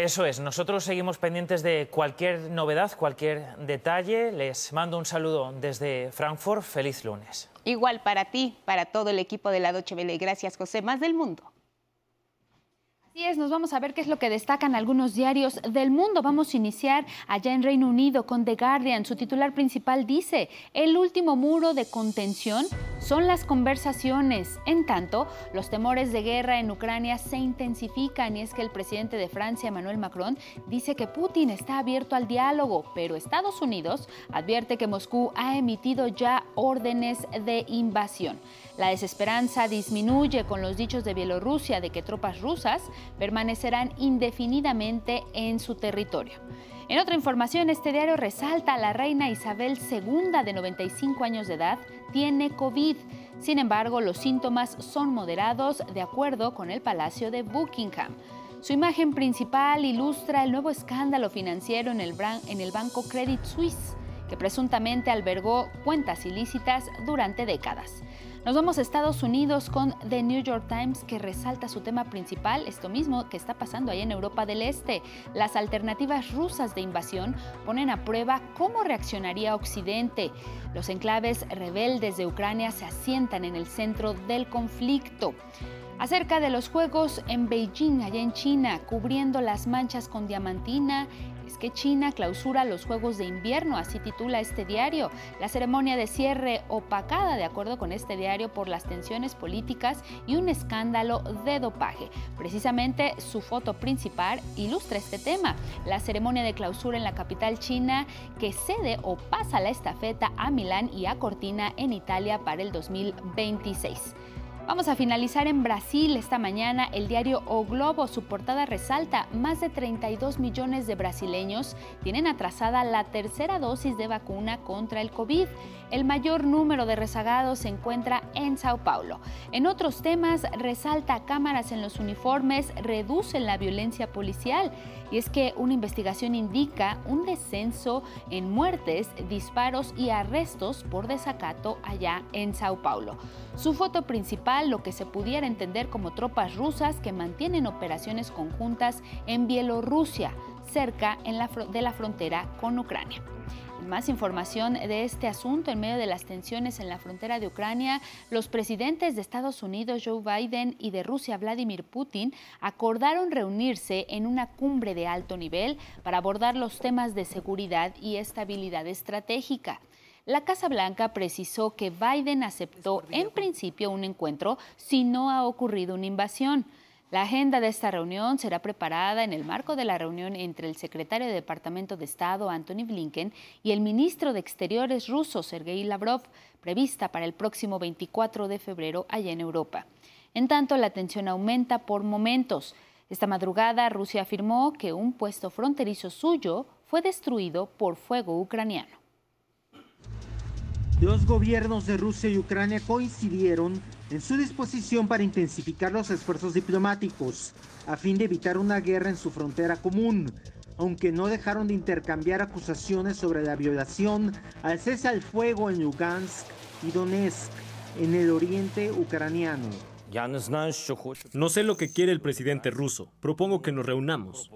Eso es, nosotros seguimos pendientes de cualquier novedad, cualquier detalle. Les mando un saludo desde Frankfurt. Feliz lunes. Igual para ti, para todo el equipo de la Doche Vele. Gracias, José. Más del mundo. Así es, nos vamos a ver qué es lo que destacan algunos diarios del mundo. Vamos a iniciar allá en Reino Unido con The Guardian. Su titular principal dice, el último muro de contención son las conversaciones. En tanto, los temores de guerra en Ucrania se intensifican y es que el presidente de Francia, Emmanuel Macron, dice que Putin está abierto al diálogo, pero Estados Unidos advierte que Moscú ha emitido ya órdenes de invasión. La desesperanza disminuye con los dichos de Bielorrusia de que tropas rusas permanecerán indefinidamente en su territorio. En otra información, este diario resalta a la reina Isabel II de 95 años de edad tiene COVID. Sin embargo, los síntomas son moderados de acuerdo con el Palacio de Buckingham. Su imagen principal ilustra el nuevo escándalo financiero en el, en el banco Credit Suisse, que presuntamente albergó cuentas ilícitas durante décadas. Nos vamos a Estados Unidos con The New York Times que resalta su tema principal, esto mismo que está pasando ahí en Europa del Este. Las alternativas rusas de invasión ponen a prueba cómo reaccionaría Occidente. Los enclaves rebeldes de Ucrania se asientan en el centro del conflicto acerca de los Juegos en Beijing, allá en China, cubriendo las manchas con diamantina que China clausura los Juegos de Invierno, así titula este diario. La ceremonia de cierre opacada, de acuerdo con este diario, por las tensiones políticas y un escándalo de dopaje. Precisamente su foto principal ilustra este tema. La ceremonia de clausura en la capital china que cede o pasa la estafeta a Milán y a Cortina en Italia para el 2026. Vamos a finalizar en Brasil esta mañana. El diario O Globo, su portada resalta, más de 32 millones de brasileños tienen atrasada la tercera dosis de vacuna contra el COVID. El mayor número de rezagados se encuentra en Sao Paulo. En otros temas, resalta cámaras en los uniformes reducen la violencia policial. Y es que una investigación indica un descenso en muertes, disparos y arrestos por desacato allá en Sao Paulo. Su foto principal, lo que se pudiera entender como tropas rusas que mantienen operaciones conjuntas en Bielorrusia, cerca de la frontera con Ucrania. Más información de este asunto en medio de las tensiones en la frontera de Ucrania, los presidentes de Estados Unidos Joe Biden y de Rusia Vladimir Putin acordaron reunirse en una cumbre de alto nivel para abordar los temas de seguridad y estabilidad estratégica. La Casa Blanca precisó que Biden aceptó en principio un encuentro si no ha ocurrido una invasión. La agenda de esta reunión será preparada en el marco de la reunión entre el secretario de Departamento de Estado, Anthony Blinken, y el ministro de Exteriores ruso, Sergei Lavrov, prevista para el próximo 24 de febrero allá en Europa. En tanto, la tensión aumenta por momentos. Esta madrugada, Rusia afirmó que un puesto fronterizo suyo fue destruido por fuego ucraniano. Los gobiernos de Rusia y Ucrania coincidieron en su disposición para intensificar los esfuerzos diplomáticos a fin de evitar una guerra en su frontera común, aunque no dejaron de intercambiar acusaciones sobre la violación al cese al fuego en Lugansk y Donetsk, en el oriente ucraniano. No sé lo que quiere el presidente ruso. Propongo que nos reunamos.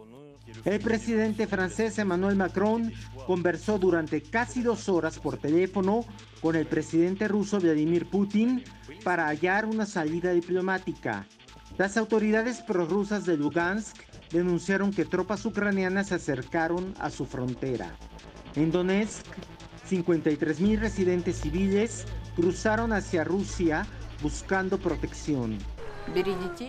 El presidente francés Emmanuel Macron conversó durante casi dos horas por teléfono con el presidente ruso Vladimir Putin para hallar una salida diplomática. Las autoridades prorrusas de Lugansk denunciaron que tropas ucranianas se acercaron a su frontera. En Donetsk, 53.000 residentes civiles cruzaron hacia Rusia buscando protección.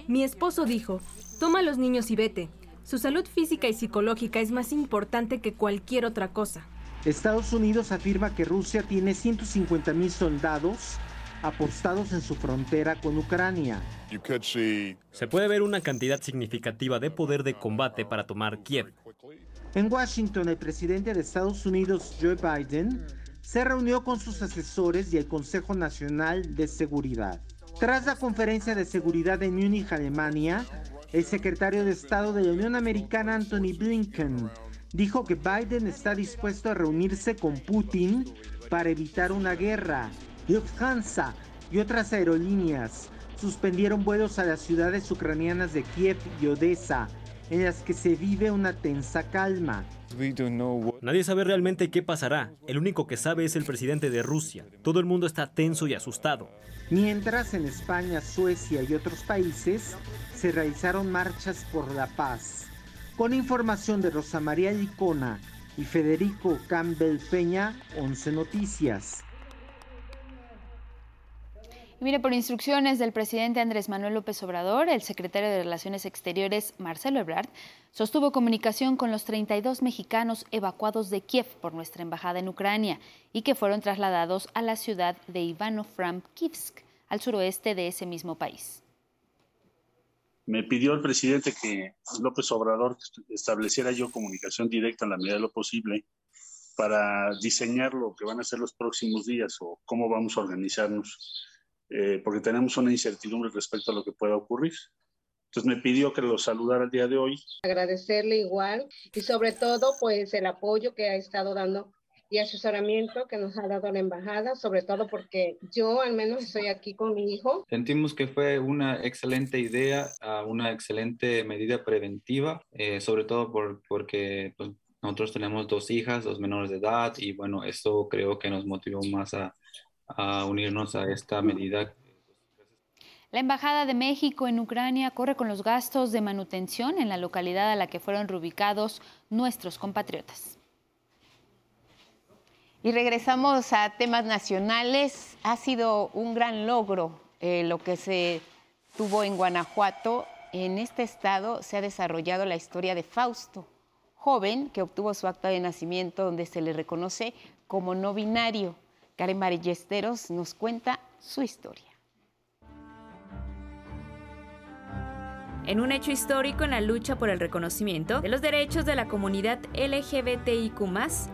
Mi esposo dijo, toma los niños y vete. Su salud física y psicológica es más importante que cualquier otra cosa. Estados Unidos afirma que Rusia tiene 150 mil soldados apostados en su frontera con Ucrania. Se puede ver una cantidad significativa de poder de combate para tomar Kiev. En Washington, el presidente de Estados Unidos, Joe Biden, se reunió con sus asesores y el Consejo Nacional de Seguridad. Tras la conferencia de seguridad en Múnich, Alemania, el secretario de Estado de la Unión Americana, Anthony Blinken, dijo que Biden está dispuesto a reunirse con Putin para evitar una guerra. Lufthansa y otras aerolíneas suspendieron vuelos a las ciudades ucranianas de Kiev y Odessa, en las que se vive una tensa calma. Nadie sabe realmente qué pasará. El único que sabe es el presidente de Rusia. Todo el mundo está tenso y asustado. Mientras en España, Suecia y otros países se realizaron marchas por la paz. Con información de Rosa María Licona y Federico Campbell Peña, 11 Noticias. Y mire, por instrucciones del presidente Andrés Manuel López Obrador, el secretario de Relaciones Exteriores, Marcelo Ebrard, sostuvo comunicación con los 32 mexicanos evacuados de Kiev por nuestra embajada en Ucrania y que fueron trasladados a la ciudad de Ivano-Frankivsk, al suroeste de ese mismo país. Me pidió el presidente que López Obrador estableciera yo comunicación directa en la medida de lo posible para diseñar lo que van a ser los próximos días o cómo vamos a organizarnos eh, porque tenemos una incertidumbre respecto a lo que pueda ocurrir. Entonces me pidió que lo saludara el día de hoy. Agradecerle igual y sobre todo pues el apoyo que ha estado dando y asesoramiento que nos ha dado la embajada, sobre todo porque yo al menos estoy aquí con mi hijo. Sentimos que fue una excelente idea, una excelente medida preventiva, eh, sobre todo por, porque pues, nosotros tenemos dos hijas, dos menores de edad y bueno, eso creo que nos motivó más a, a unirnos a esta medida. La Embajada de México en Ucrania corre con los gastos de manutención en la localidad a la que fueron reubicados nuestros compatriotas. Y regresamos a temas nacionales. Ha sido un gran logro eh, lo que se tuvo en Guanajuato. En este estado se ha desarrollado la historia de Fausto, joven que obtuvo su acta de nacimiento donde se le reconoce como no binario. Karen Marillesteros nos cuenta su historia. En un hecho histórico en la lucha por el reconocimiento de los derechos de la comunidad LGBTIQ,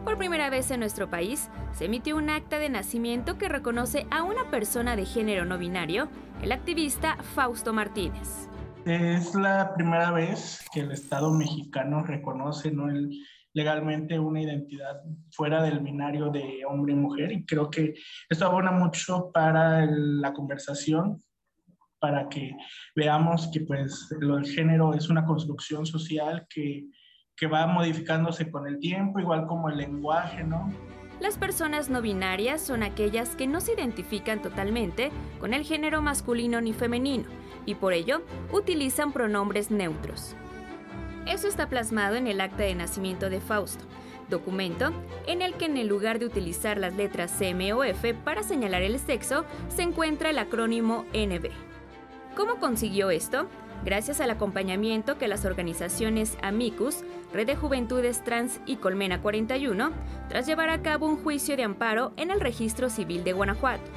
por primera vez en nuestro país, se emitió un acta de nacimiento que reconoce a una persona de género no binario, el activista Fausto Martínez. Es la primera vez que el Estado mexicano reconoce legalmente una identidad fuera del binario de hombre y mujer y creo que esto abona mucho para la conversación para que veamos que pues el género es una construcción social que, que va modificándose con el tiempo, igual como el lenguaje, ¿no? Las personas no binarias son aquellas que no se identifican totalmente con el género masculino ni femenino y por ello utilizan pronombres neutros. Eso está plasmado en el acta de nacimiento de Fausto, documento en el que en lugar de utilizar las letras CM o F para señalar el sexo, se encuentra el acrónimo NB. ¿Cómo consiguió esto? gracias al acompañamiento que las organizaciones Amicus, Red de Juventudes Trans y Colmena 41, tras llevar a cabo un juicio de amparo en el Registro Civil de Guanajuato.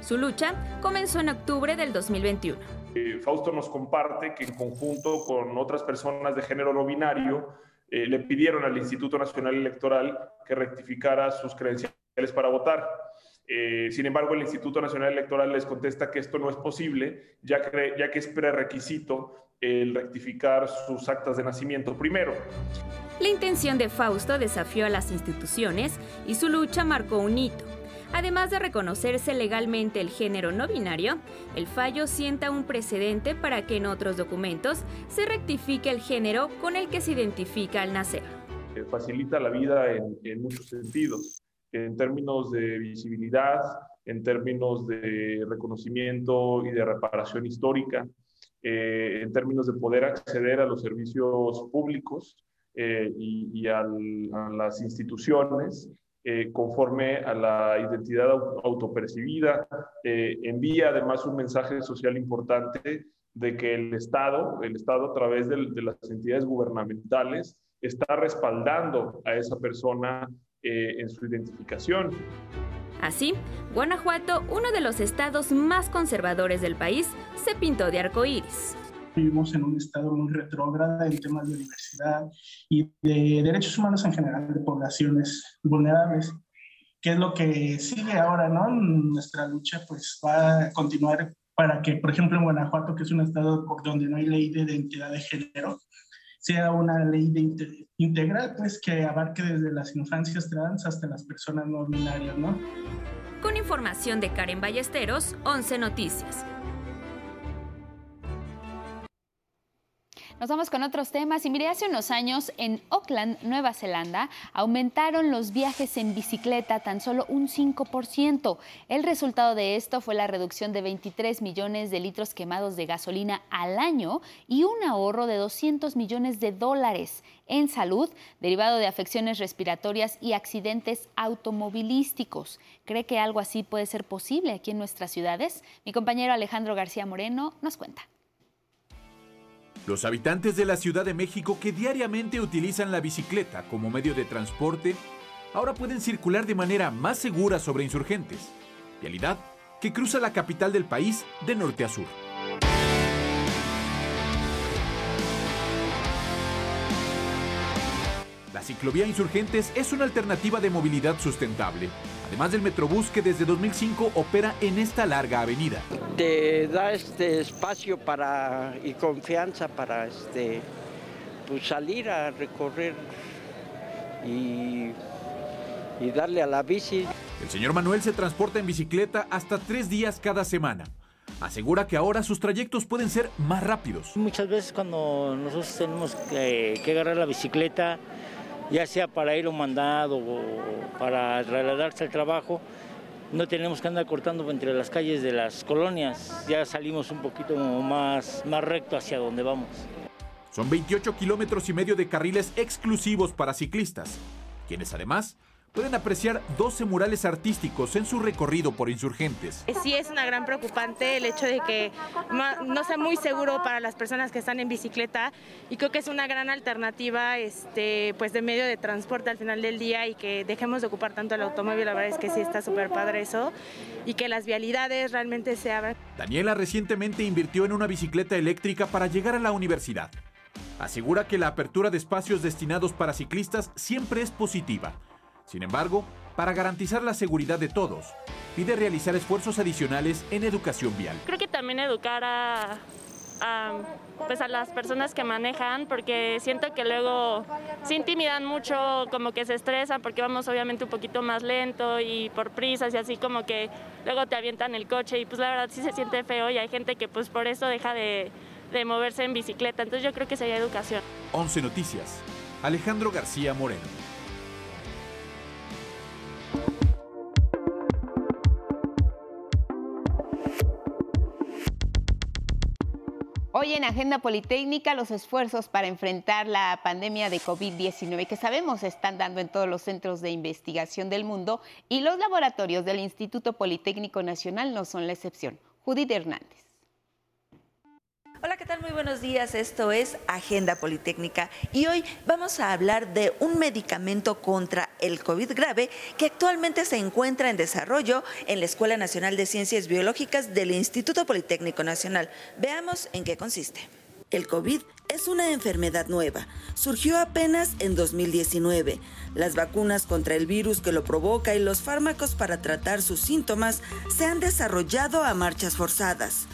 Su lucha comenzó en octubre del 2021. Eh, Fausto nos comparte que en conjunto con otras personas de género no binario eh, le pidieron al Instituto Nacional Electoral que rectificara sus credenciales para votar. Eh, sin embargo, el Instituto Nacional Electoral les contesta que esto no es posible, ya que, ya que es prerequisito el rectificar sus actas de nacimiento primero. La intención de Fausto desafió a las instituciones y su lucha marcó un hito. Además de reconocerse legalmente el género no binario, el fallo sienta un precedente para que en otros documentos se rectifique el género con el que se identifica al nacer. Eh, facilita la vida en, en muchos sentidos en términos de visibilidad, en términos de reconocimiento y de reparación histórica, eh, en términos de poder acceder a los servicios públicos eh, y, a las instituciones eh, conforme a la identidad autopercibida. envía además un mensaje social importante de que el Estado, el Estado a través de, de las entidades gubernamentales, está respaldando a esa persona eh, en su identificación. Así, Guanajuato, uno de los estados más conservadores del país, se pintó de arco iris. Vivimos en un estado muy retrógrado en temas de diversidad y de derechos humanos en general, de poblaciones vulnerables. ¿Qué es lo que sigue ahora, no? Nuestra lucha pues va a continuar para que, por ejemplo, en Guanajuato, que es un estado donde no hay ley de identidad de género, sea una ley integral, pues que abarque desde las infancias trans hasta las personas no binarias, ¿no? Con información de Karen Ballesteros, 11 Noticias. Nos vamos con otros temas y mire, hace unos años en Auckland, Nueva Zelanda, aumentaron los viajes en bicicleta tan solo un 5%. El resultado de esto fue la reducción de 23 millones de litros quemados de gasolina al año y un ahorro de 200 millones de dólares en salud derivado de afecciones respiratorias y accidentes automovilísticos. ¿Cree que algo así puede ser posible aquí en nuestras ciudades? Mi compañero Alejandro García Moreno nos cuenta. Los habitantes de la Ciudad de México que diariamente utilizan la bicicleta como medio de transporte ahora pueden circular de manera más segura sobre insurgentes, vialidad que cruza la capital del país de norte a sur. La ciclovía Insurgentes es una alternativa de movilidad sustentable, además del Metrobús que desde 2005 opera en esta larga avenida. Te da este espacio para y confianza para este pues salir a recorrer y, y darle a la bici. El señor Manuel se transporta en bicicleta hasta tres días cada semana. Asegura que ahora sus trayectos pueden ser más rápidos. Muchas veces cuando nosotros tenemos que, que agarrar la bicicleta, ya sea para ir a un mandado o para trasladarse al trabajo, no tenemos que andar cortando entre las calles de las colonias, ya salimos un poquito más, más recto hacia donde vamos. Son 28 kilómetros y medio de carriles exclusivos para ciclistas, quienes además pueden apreciar 12 murales artísticos en su recorrido por insurgentes. Sí es una gran preocupante el hecho de que no sea muy seguro para las personas que están en bicicleta y creo que es una gran alternativa este, pues de medio de transporte al final del día y que dejemos de ocupar tanto el automóvil, la verdad es que sí está súper padre eso y que las vialidades realmente se abran. Daniela recientemente invirtió en una bicicleta eléctrica para llegar a la universidad. Asegura que la apertura de espacios destinados para ciclistas siempre es positiva sin embargo, para garantizar la seguridad de todos, pide realizar esfuerzos adicionales en educación vial. Creo que también educar a, pues a las personas que manejan, porque siento que luego se intimidan mucho, como que se estresan, porque vamos obviamente un poquito más lento y por prisas y así como que luego te avientan el coche y pues la verdad sí se siente feo y hay gente que pues por eso deja de, de moverse en bicicleta. Entonces yo creo que sería educación. 11 Noticias. Alejandro García Moreno. Hoy en Agenda Politécnica los esfuerzos para enfrentar la pandemia de COVID-19 que sabemos están dando en todos los centros de investigación del mundo y los laboratorios del Instituto Politécnico Nacional no son la excepción. Judith Hernández. Hola, ¿qué tal? Muy buenos días. Esto es Agenda Politécnica y hoy vamos a hablar de un medicamento contra el COVID grave que actualmente se encuentra en desarrollo en la Escuela Nacional de Ciencias Biológicas del Instituto Politécnico Nacional. Veamos en qué consiste. El COVID es una enfermedad nueva. Surgió apenas en 2019. Las vacunas contra el virus que lo provoca y los fármacos para tratar sus síntomas se han desarrollado a marchas forzadas.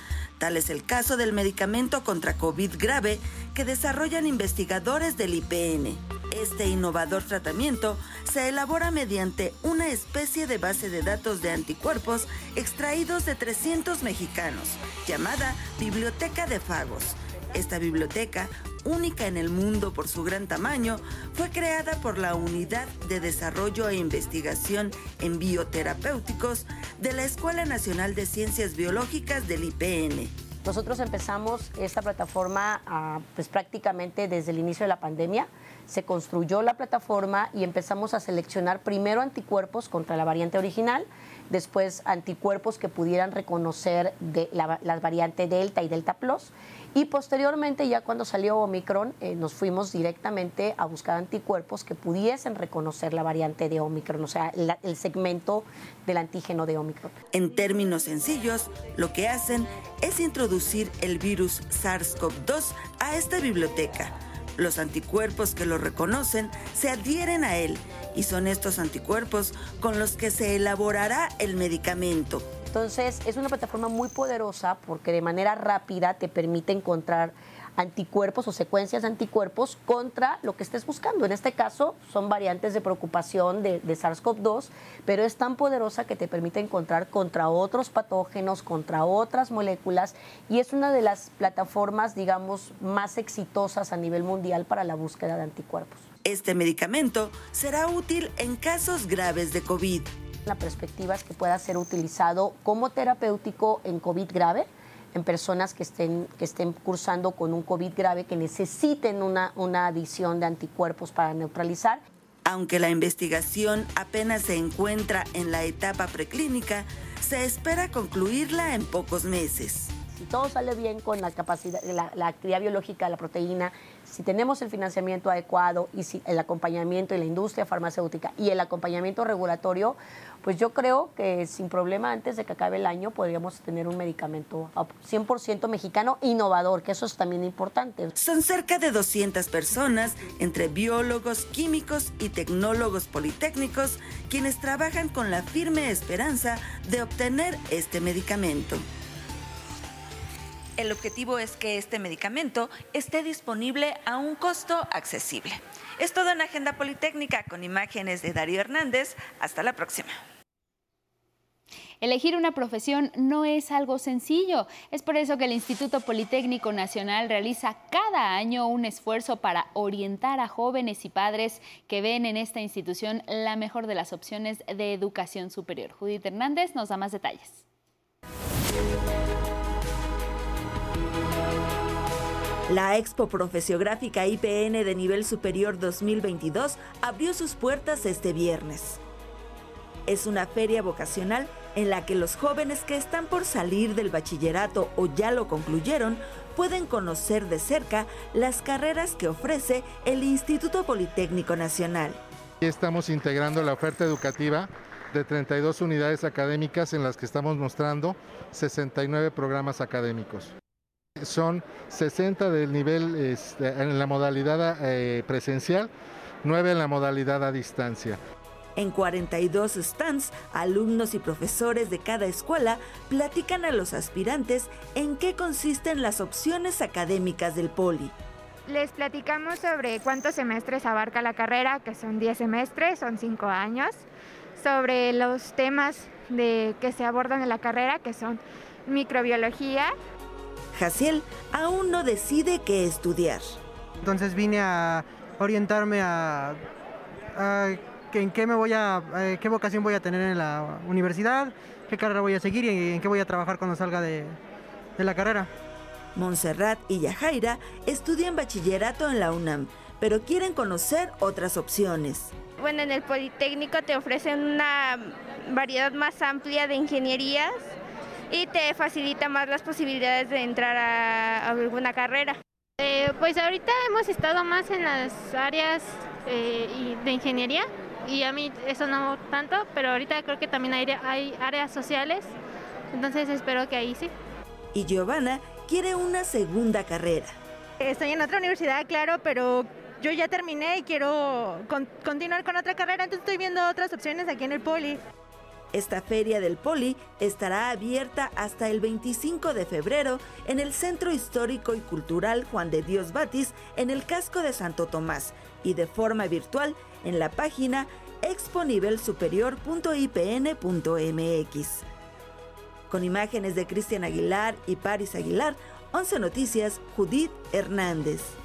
Tal es el caso del medicamento contra COVID grave que desarrollan investigadores del IPN. Este innovador tratamiento se elabora mediante una especie de base de datos de anticuerpos extraídos de 300 mexicanos, llamada Biblioteca de Fagos. Esta biblioteca, única en el mundo por su gran tamaño, fue creada por la Unidad de Desarrollo e Investigación en Bioterapéuticos de la Escuela Nacional de Ciencias Biológicas del IPN. Nosotros empezamos esta plataforma ah, pues prácticamente desde el inicio de la pandemia. Se construyó la plataforma y empezamos a seleccionar primero anticuerpos contra la variante original, después anticuerpos que pudieran reconocer de la, la variante Delta y Delta Plus y posteriormente, ya cuando salió Omicron, eh, nos fuimos directamente a buscar anticuerpos que pudiesen reconocer la variante de Omicron, o sea, el segmento del antígeno de Omicron. En términos sencillos, lo que hacen es introducir el virus SARS-CoV-2 a esta biblioteca. Los anticuerpos que lo reconocen se adhieren a él y son estos anticuerpos con los que se elaborará el medicamento. Entonces, es una plataforma muy poderosa porque de manera rápida te permite encontrar anticuerpos o secuencias de anticuerpos contra lo que estés buscando. En este caso son variantes de preocupación de, SARS-CoV-2, pero es tan poderosa que te permite encontrar contra otros patógenos, contra otras moléculas y es una de las plataformas, digamos, más exitosas a nivel mundial para la búsqueda de anticuerpos. Este medicamento será útil en casos graves de COVID. La perspectiva es que pueda ser utilizado como terapéutico en COVID grave, en personas que estén, que estén cursando con un COVID grave, que necesiten una, una adición de anticuerpos para neutralizar. Aunque la investigación apenas se encuentra en la etapa preclínica, se espera concluirla en pocos meses. Si todo sale bien con la capacidad, la, la actividad biológica de la proteína, si tenemos el financiamiento adecuado y si el acompañamiento de la industria farmacéutica y el acompañamiento regulatorio, pues yo creo que sin problema antes de que acabe el año podríamos tener un medicamento 100% mexicano innovador, que eso es también importante. Son cerca de 200 personas, entre biólogos, químicos y tecnólogos politécnicos, quienes trabajan con la firme esperanza de obtener este medicamento. El objetivo es que este medicamento esté disponible a un costo accesible. Es todo en Agenda Politécnica con imágenes de Darío Hernández. Hasta la próxima. Elegir una profesión no es algo sencillo. Es por eso que el Instituto Politécnico Nacional realiza cada año un esfuerzo para orientar a jóvenes y padres que ven en esta institución la mejor de las opciones de educación superior. Judith Hernández nos da más detalles. La Expo Profesiográfica IPN de nivel superior 2022 abrió sus puertas este viernes. Es una feria vocacional en la que los jóvenes que están por salir del bachillerato o ya lo concluyeron pueden conocer de cerca las carreras que ofrece el Instituto Politécnico Nacional. Estamos integrando la oferta educativa de 32 unidades académicas en las que estamos mostrando 69 programas académicos son 60 del nivel este, en la modalidad eh, presencial, 9 en la modalidad a distancia. En 42 stands, alumnos y profesores de cada escuela platican a los aspirantes en qué consisten las opciones académicas del poli. Les platicamos sobre cuántos semestres abarca la carrera, que son 10 semestres, son 5 años, sobre los temas de, que se abordan en la carrera, que son microbiología, Jaciel aún no decide qué estudiar. Entonces vine a orientarme a, en qué me voy a, qué vocación voy a tener en la universidad, qué carrera voy a seguir y en qué voy a trabajar cuando salga de, de la carrera. Montserrat y Yajaira estudian bachillerato en la UNAM, pero quieren conocer otras opciones. Bueno, en el Politécnico te ofrecen una variedad más amplia de ingenierías y te facilita más las posibilidades de entrar a, alguna carrera. Eh, pues ahorita hemos estado más en las áreas eh, de ingeniería y a mí eso no tanto, pero ahorita creo que también hay, hay áreas sociales, entonces espero que ahí sí. Y Giovanna quiere una segunda carrera. Estoy en otra universidad, claro, pero yo ya terminé y quiero continuar con otra carrera, entonces estoy viendo otras opciones aquí en el Poli. Esta feria del Poli estará abierta hasta el 25 de febrero en el Centro Histórico y Cultural Juan de Dios Batis en el casco de Santo Tomás y de forma virtual en la página exponivelSuperior.ipn.mx. Con imágenes de Cristian Aguilar y Paris Aguilar, 11 Noticias, Judith Hernández.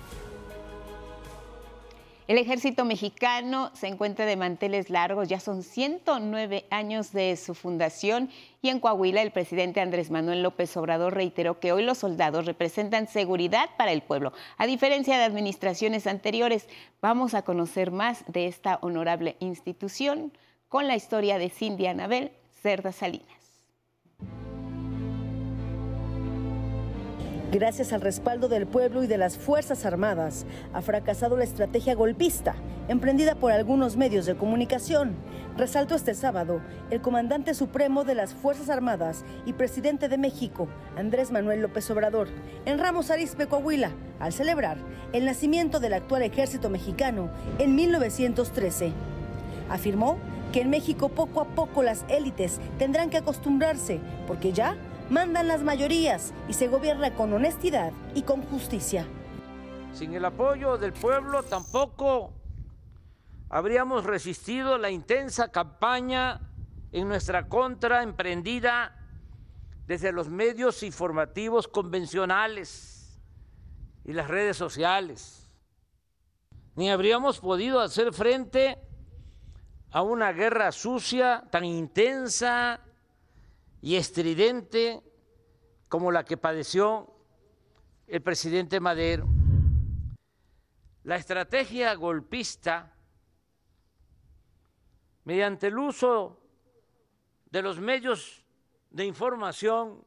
El ejército mexicano se encuentra de manteles largos, ya son 109 años de su fundación y en Coahuila el presidente Andrés Manuel López Obrador reiteró que hoy los soldados representan seguridad para el pueblo. A diferencia de administraciones anteriores, vamos a conocer más de esta honorable institución con la historia de Cindy Anabel Cerda Salinas. Gracias al respaldo del pueblo y de las Fuerzas Armadas, ha fracasado la estrategia golpista emprendida por algunos medios de comunicación. Resaltó este sábado el comandante supremo de las Fuerzas Armadas y presidente de México, Andrés Manuel López Obrador, en Ramos Arizpe, Coahuila, al celebrar el nacimiento del actual ejército mexicano en 1913. Afirmó que en México poco a poco las élites tendrán que acostumbrarse, porque ya mandan las mayorías y se gobierna con honestidad y con justicia. Sin el apoyo del pueblo tampoco habríamos resistido la intensa campaña en nuestra contra emprendida desde los medios informativos convencionales y las redes sociales. Ni habríamos podido hacer frente a una guerra sucia tan intensa y estridente como la que padeció el presidente Madero. La estrategia golpista, mediante el uso de los medios de información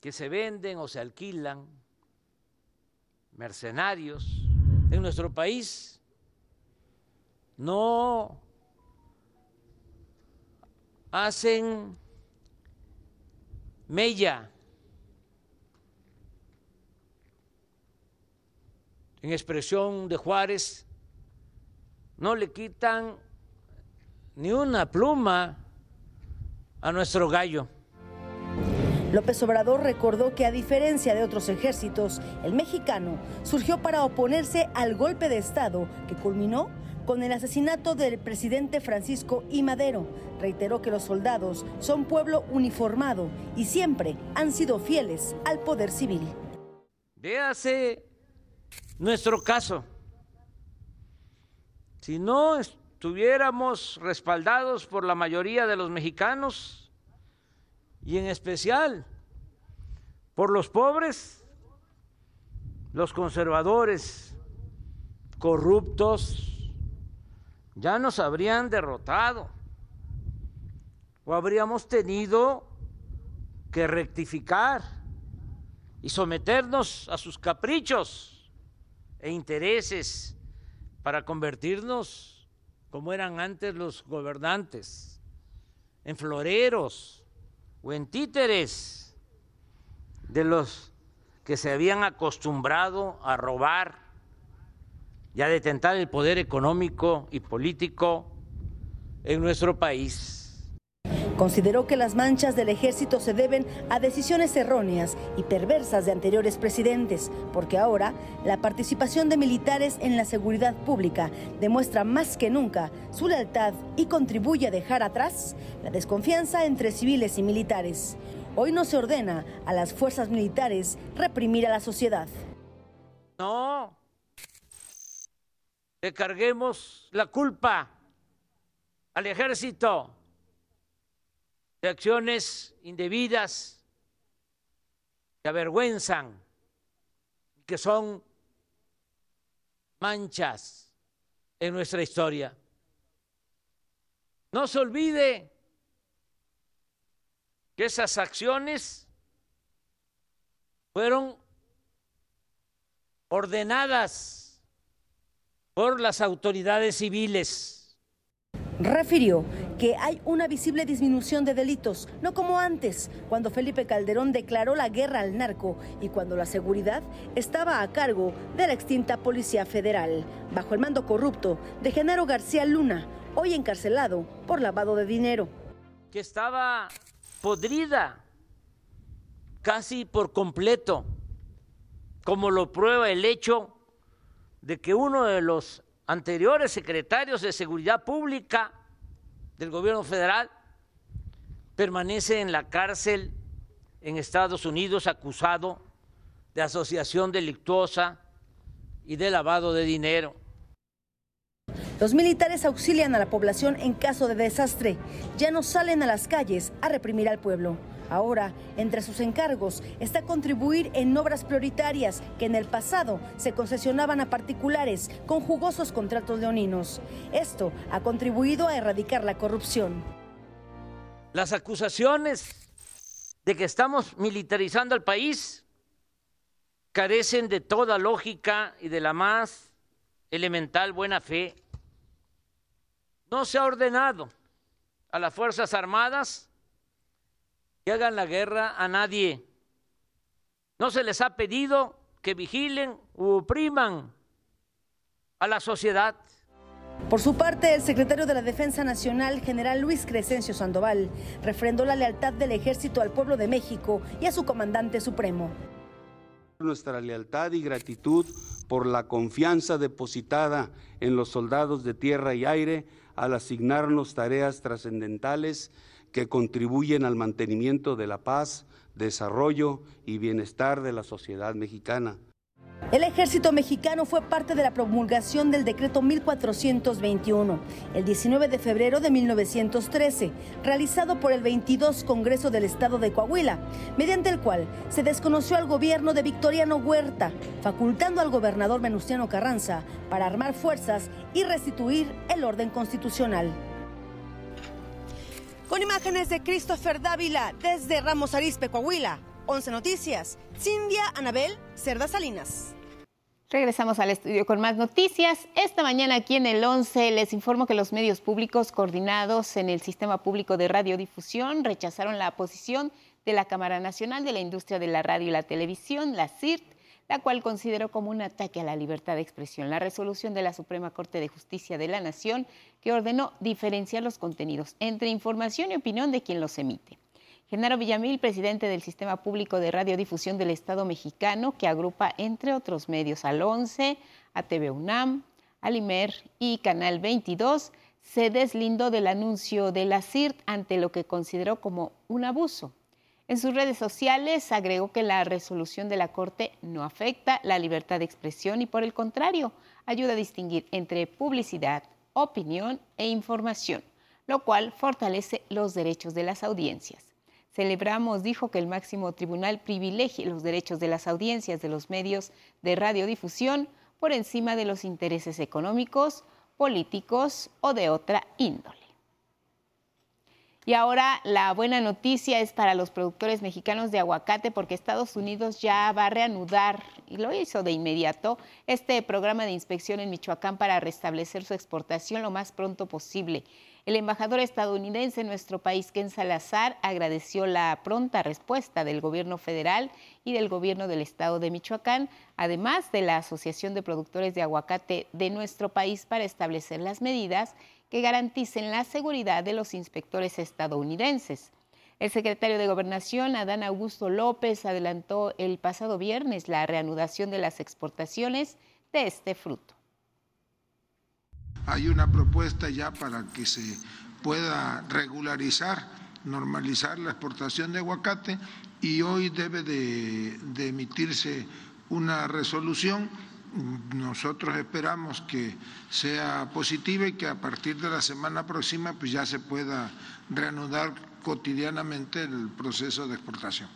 que se venden o se alquilan, mercenarios, en nuestro país, no hacen mella en expresión de Juárez, no le quitan ni una pluma a nuestro gallo. López Obrador recordó que a diferencia de otros ejércitos, el mexicano surgió para oponerse al golpe de Estado que culminó con el asesinato del presidente Francisco I. Madero. Reiteró que los soldados son pueblo uniformado y siempre han sido fieles al poder civil. Véase nuestro caso. Si no estuviéramos respaldados por la mayoría de los mexicanos, y en especial por los pobres, los conservadores, corruptos, ya nos habrían derrotado. O habríamos tenido que rectificar y someternos a sus caprichos e intereses para convertirnos, como eran antes los gobernantes, en floreros o en títeres de los que se habían acostumbrado a robar y a detentar el poder económico y político en nuestro país. Consideró que las manchas del ejército se deben a decisiones erróneas y perversas de anteriores presidentes, porque ahora la participación de militares en la seguridad pública demuestra más que nunca su lealtad y contribuye a dejar atrás la desconfianza entre civiles y militares. Hoy no se ordena a las fuerzas militares reprimir a la sociedad. No, le carguemos la culpa al ejército de acciones indebidas que avergüenzan, que son manchas en nuestra historia. No se olvide que esas acciones fueron ordenadas por las autoridades civiles. Refirió que hay una visible disminución de delitos, no como antes, cuando Felipe Calderón declaró la guerra al narco y cuando la seguridad estaba a cargo de la extinta Policía Federal, bajo el mando corrupto de Genaro García Luna, hoy encarcelado por lavado de dinero. Que estaba podrida casi por completo, como lo prueba el hecho de que uno de los anteriores secretarios de Seguridad Pública del gobierno federal permanece en la cárcel en Estados Unidos acusado de asociación delictuosa y de lavado de dinero. Los militares auxilian a la población en caso de desastre. Ya no salen a las calles a reprimir al pueblo. Ahora, entre sus encargos está contribuir en obras prioritarias que en el pasado se concesionaban a particulares con jugosos contratos leoninos. Esto ha contribuido a erradicar la corrupción. Las acusaciones de que estamos militarizando al país carecen de toda lógica y de la más elemental buena fe. No se ha ordenado a las Fuerzas Armadas que hagan la guerra a nadie. No se les ha pedido que vigilen u opriman a la sociedad. Por su parte, el secretario de la Defensa Nacional, general Luis Crescencio Sandoval, refrendó la lealtad del ejército al pueblo de México y a su comandante supremo. Nuestra lealtad y gratitud por la confianza depositada en los soldados de tierra y aire al asignarnos tareas trascendentales que contribuyen al mantenimiento de la paz, desarrollo y bienestar de la sociedad mexicana. El ejército mexicano fue parte de la promulgación del decreto 1421, el 19 de febrero de 1913, realizado por el 22 Congreso del Estado de Coahuila, mediante el cual se desconoció al gobierno de Victoriano Huerta, facultando al gobernador Venustiano Carranza para armar fuerzas y restituir el orden constitucional. Con imágenes de Christopher Dávila desde Ramos Arizpe, Coahuila. 11 Noticias. Cindia Anabel Cerda Salinas. Regresamos al estudio con más noticias. Esta mañana aquí en el 11 les informo que los medios públicos coordinados en el Sistema Público de Radiodifusión rechazaron la posición de la Cámara Nacional de la Industria de la Radio y la Televisión, la CIRT, la cual consideró como un ataque a la libertad de expresión la resolución de la Suprema Corte de Justicia de la Nación que ordenó diferenciar los contenidos entre información y opinión de quien los emite. Genaro Villamil, presidente del Sistema Público de Radiodifusión del Estado mexicano, que agrupa, entre otros medios, al 11, a TV UNAM, Alimer y Canal 22, se deslindó del anuncio de la CIRT ante lo que consideró como un abuso en sus redes sociales agregó que la resolución de la Corte no afecta la libertad de expresión y por el contrario, ayuda a distinguir entre publicidad, opinión e información, lo cual fortalece los derechos de las audiencias. Celebramos, dijo, que el máximo tribunal privilegie los derechos de las audiencias de los medios de radiodifusión por encima de los intereses económicos, políticos o de otra índole. Y ahora la buena noticia es para los productores mexicanos de aguacate porque Estados Unidos ya va a reanudar, y lo hizo de inmediato, este programa de inspección en Michoacán para restablecer su exportación lo más pronto posible. El embajador estadounidense en nuestro país, Ken Salazar, agradeció la pronta respuesta del gobierno federal y del gobierno del estado de Michoacán, además de la Asociación de Productores de Aguacate de nuestro país para establecer las medidas que garanticen la seguridad de los inspectores estadounidenses. El secretario de Gobernación, Adán Augusto López, adelantó el pasado viernes la reanudación de las exportaciones de este fruto. Hay una propuesta ya para que se pueda regularizar, normalizar la exportación de aguacate y hoy debe de, emitirse una resolución nosotros esperamos que sea positiva y que a partir de la semana próxima pues ya se pueda reanudar cotidianamente el proceso de exportación.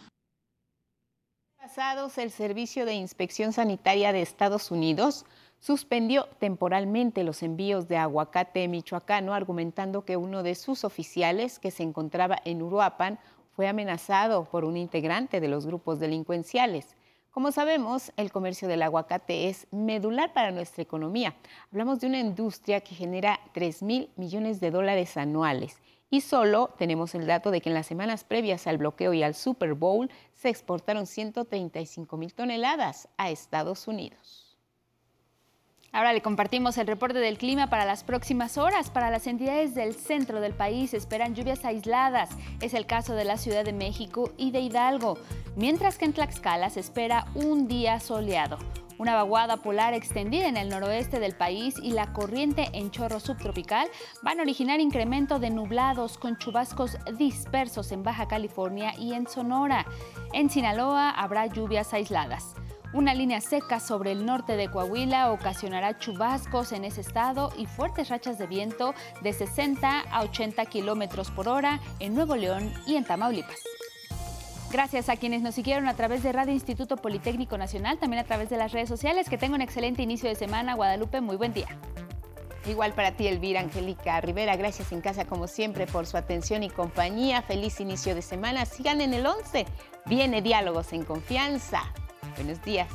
Pasados, el Servicio de Inspección Sanitaria de Estados Unidos suspendió temporalmente los envíos de aguacate michoacano, argumentando que uno de sus oficiales, que se encontraba en Uruapan, fue amenazado por un integrante de los grupos delincuenciales. Como sabemos, el comercio del aguacate es medular para nuestra economía. Hablamos de una industria que genera 3 mil millones de dólares anuales. Y solo tenemos el dato de que en las semanas previas al bloqueo y al Super Bowl se exportaron 135 mil toneladas a Estados Unidos. Ahora le compartimos el reporte del clima para las próximas horas. Para las entidades del centro del país esperan lluvias aisladas. Es el caso de la Ciudad de México y de Hidalgo. Mientras que en Tlaxcala se espera un día soleado. Una vaguada polar extendida en el noroeste del país y la corriente en chorro subtropical van a originar incremento de nublados con chubascos dispersos en Baja California y en Sonora. En Sinaloa habrá lluvias aisladas. Una línea seca sobre el norte de Coahuila ocasionará chubascos en ese estado y fuertes rachas de viento de 60 a 80 kilómetros por hora en Nuevo León y en Tamaulipas. Gracias a quienes nos siguieron a través de Radio Instituto Politécnico Nacional, también a través de las redes sociales. Que tenga un excelente inicio de semana. Guadalupe, muy buen día. Igual para ti, Elvira Angélica Rivera. Gracias en casa, como siempre, por su atención y compañía. Feliz inicio de semana. Sigan en el 11. Viene Diálogos en Confianza. Buenos días.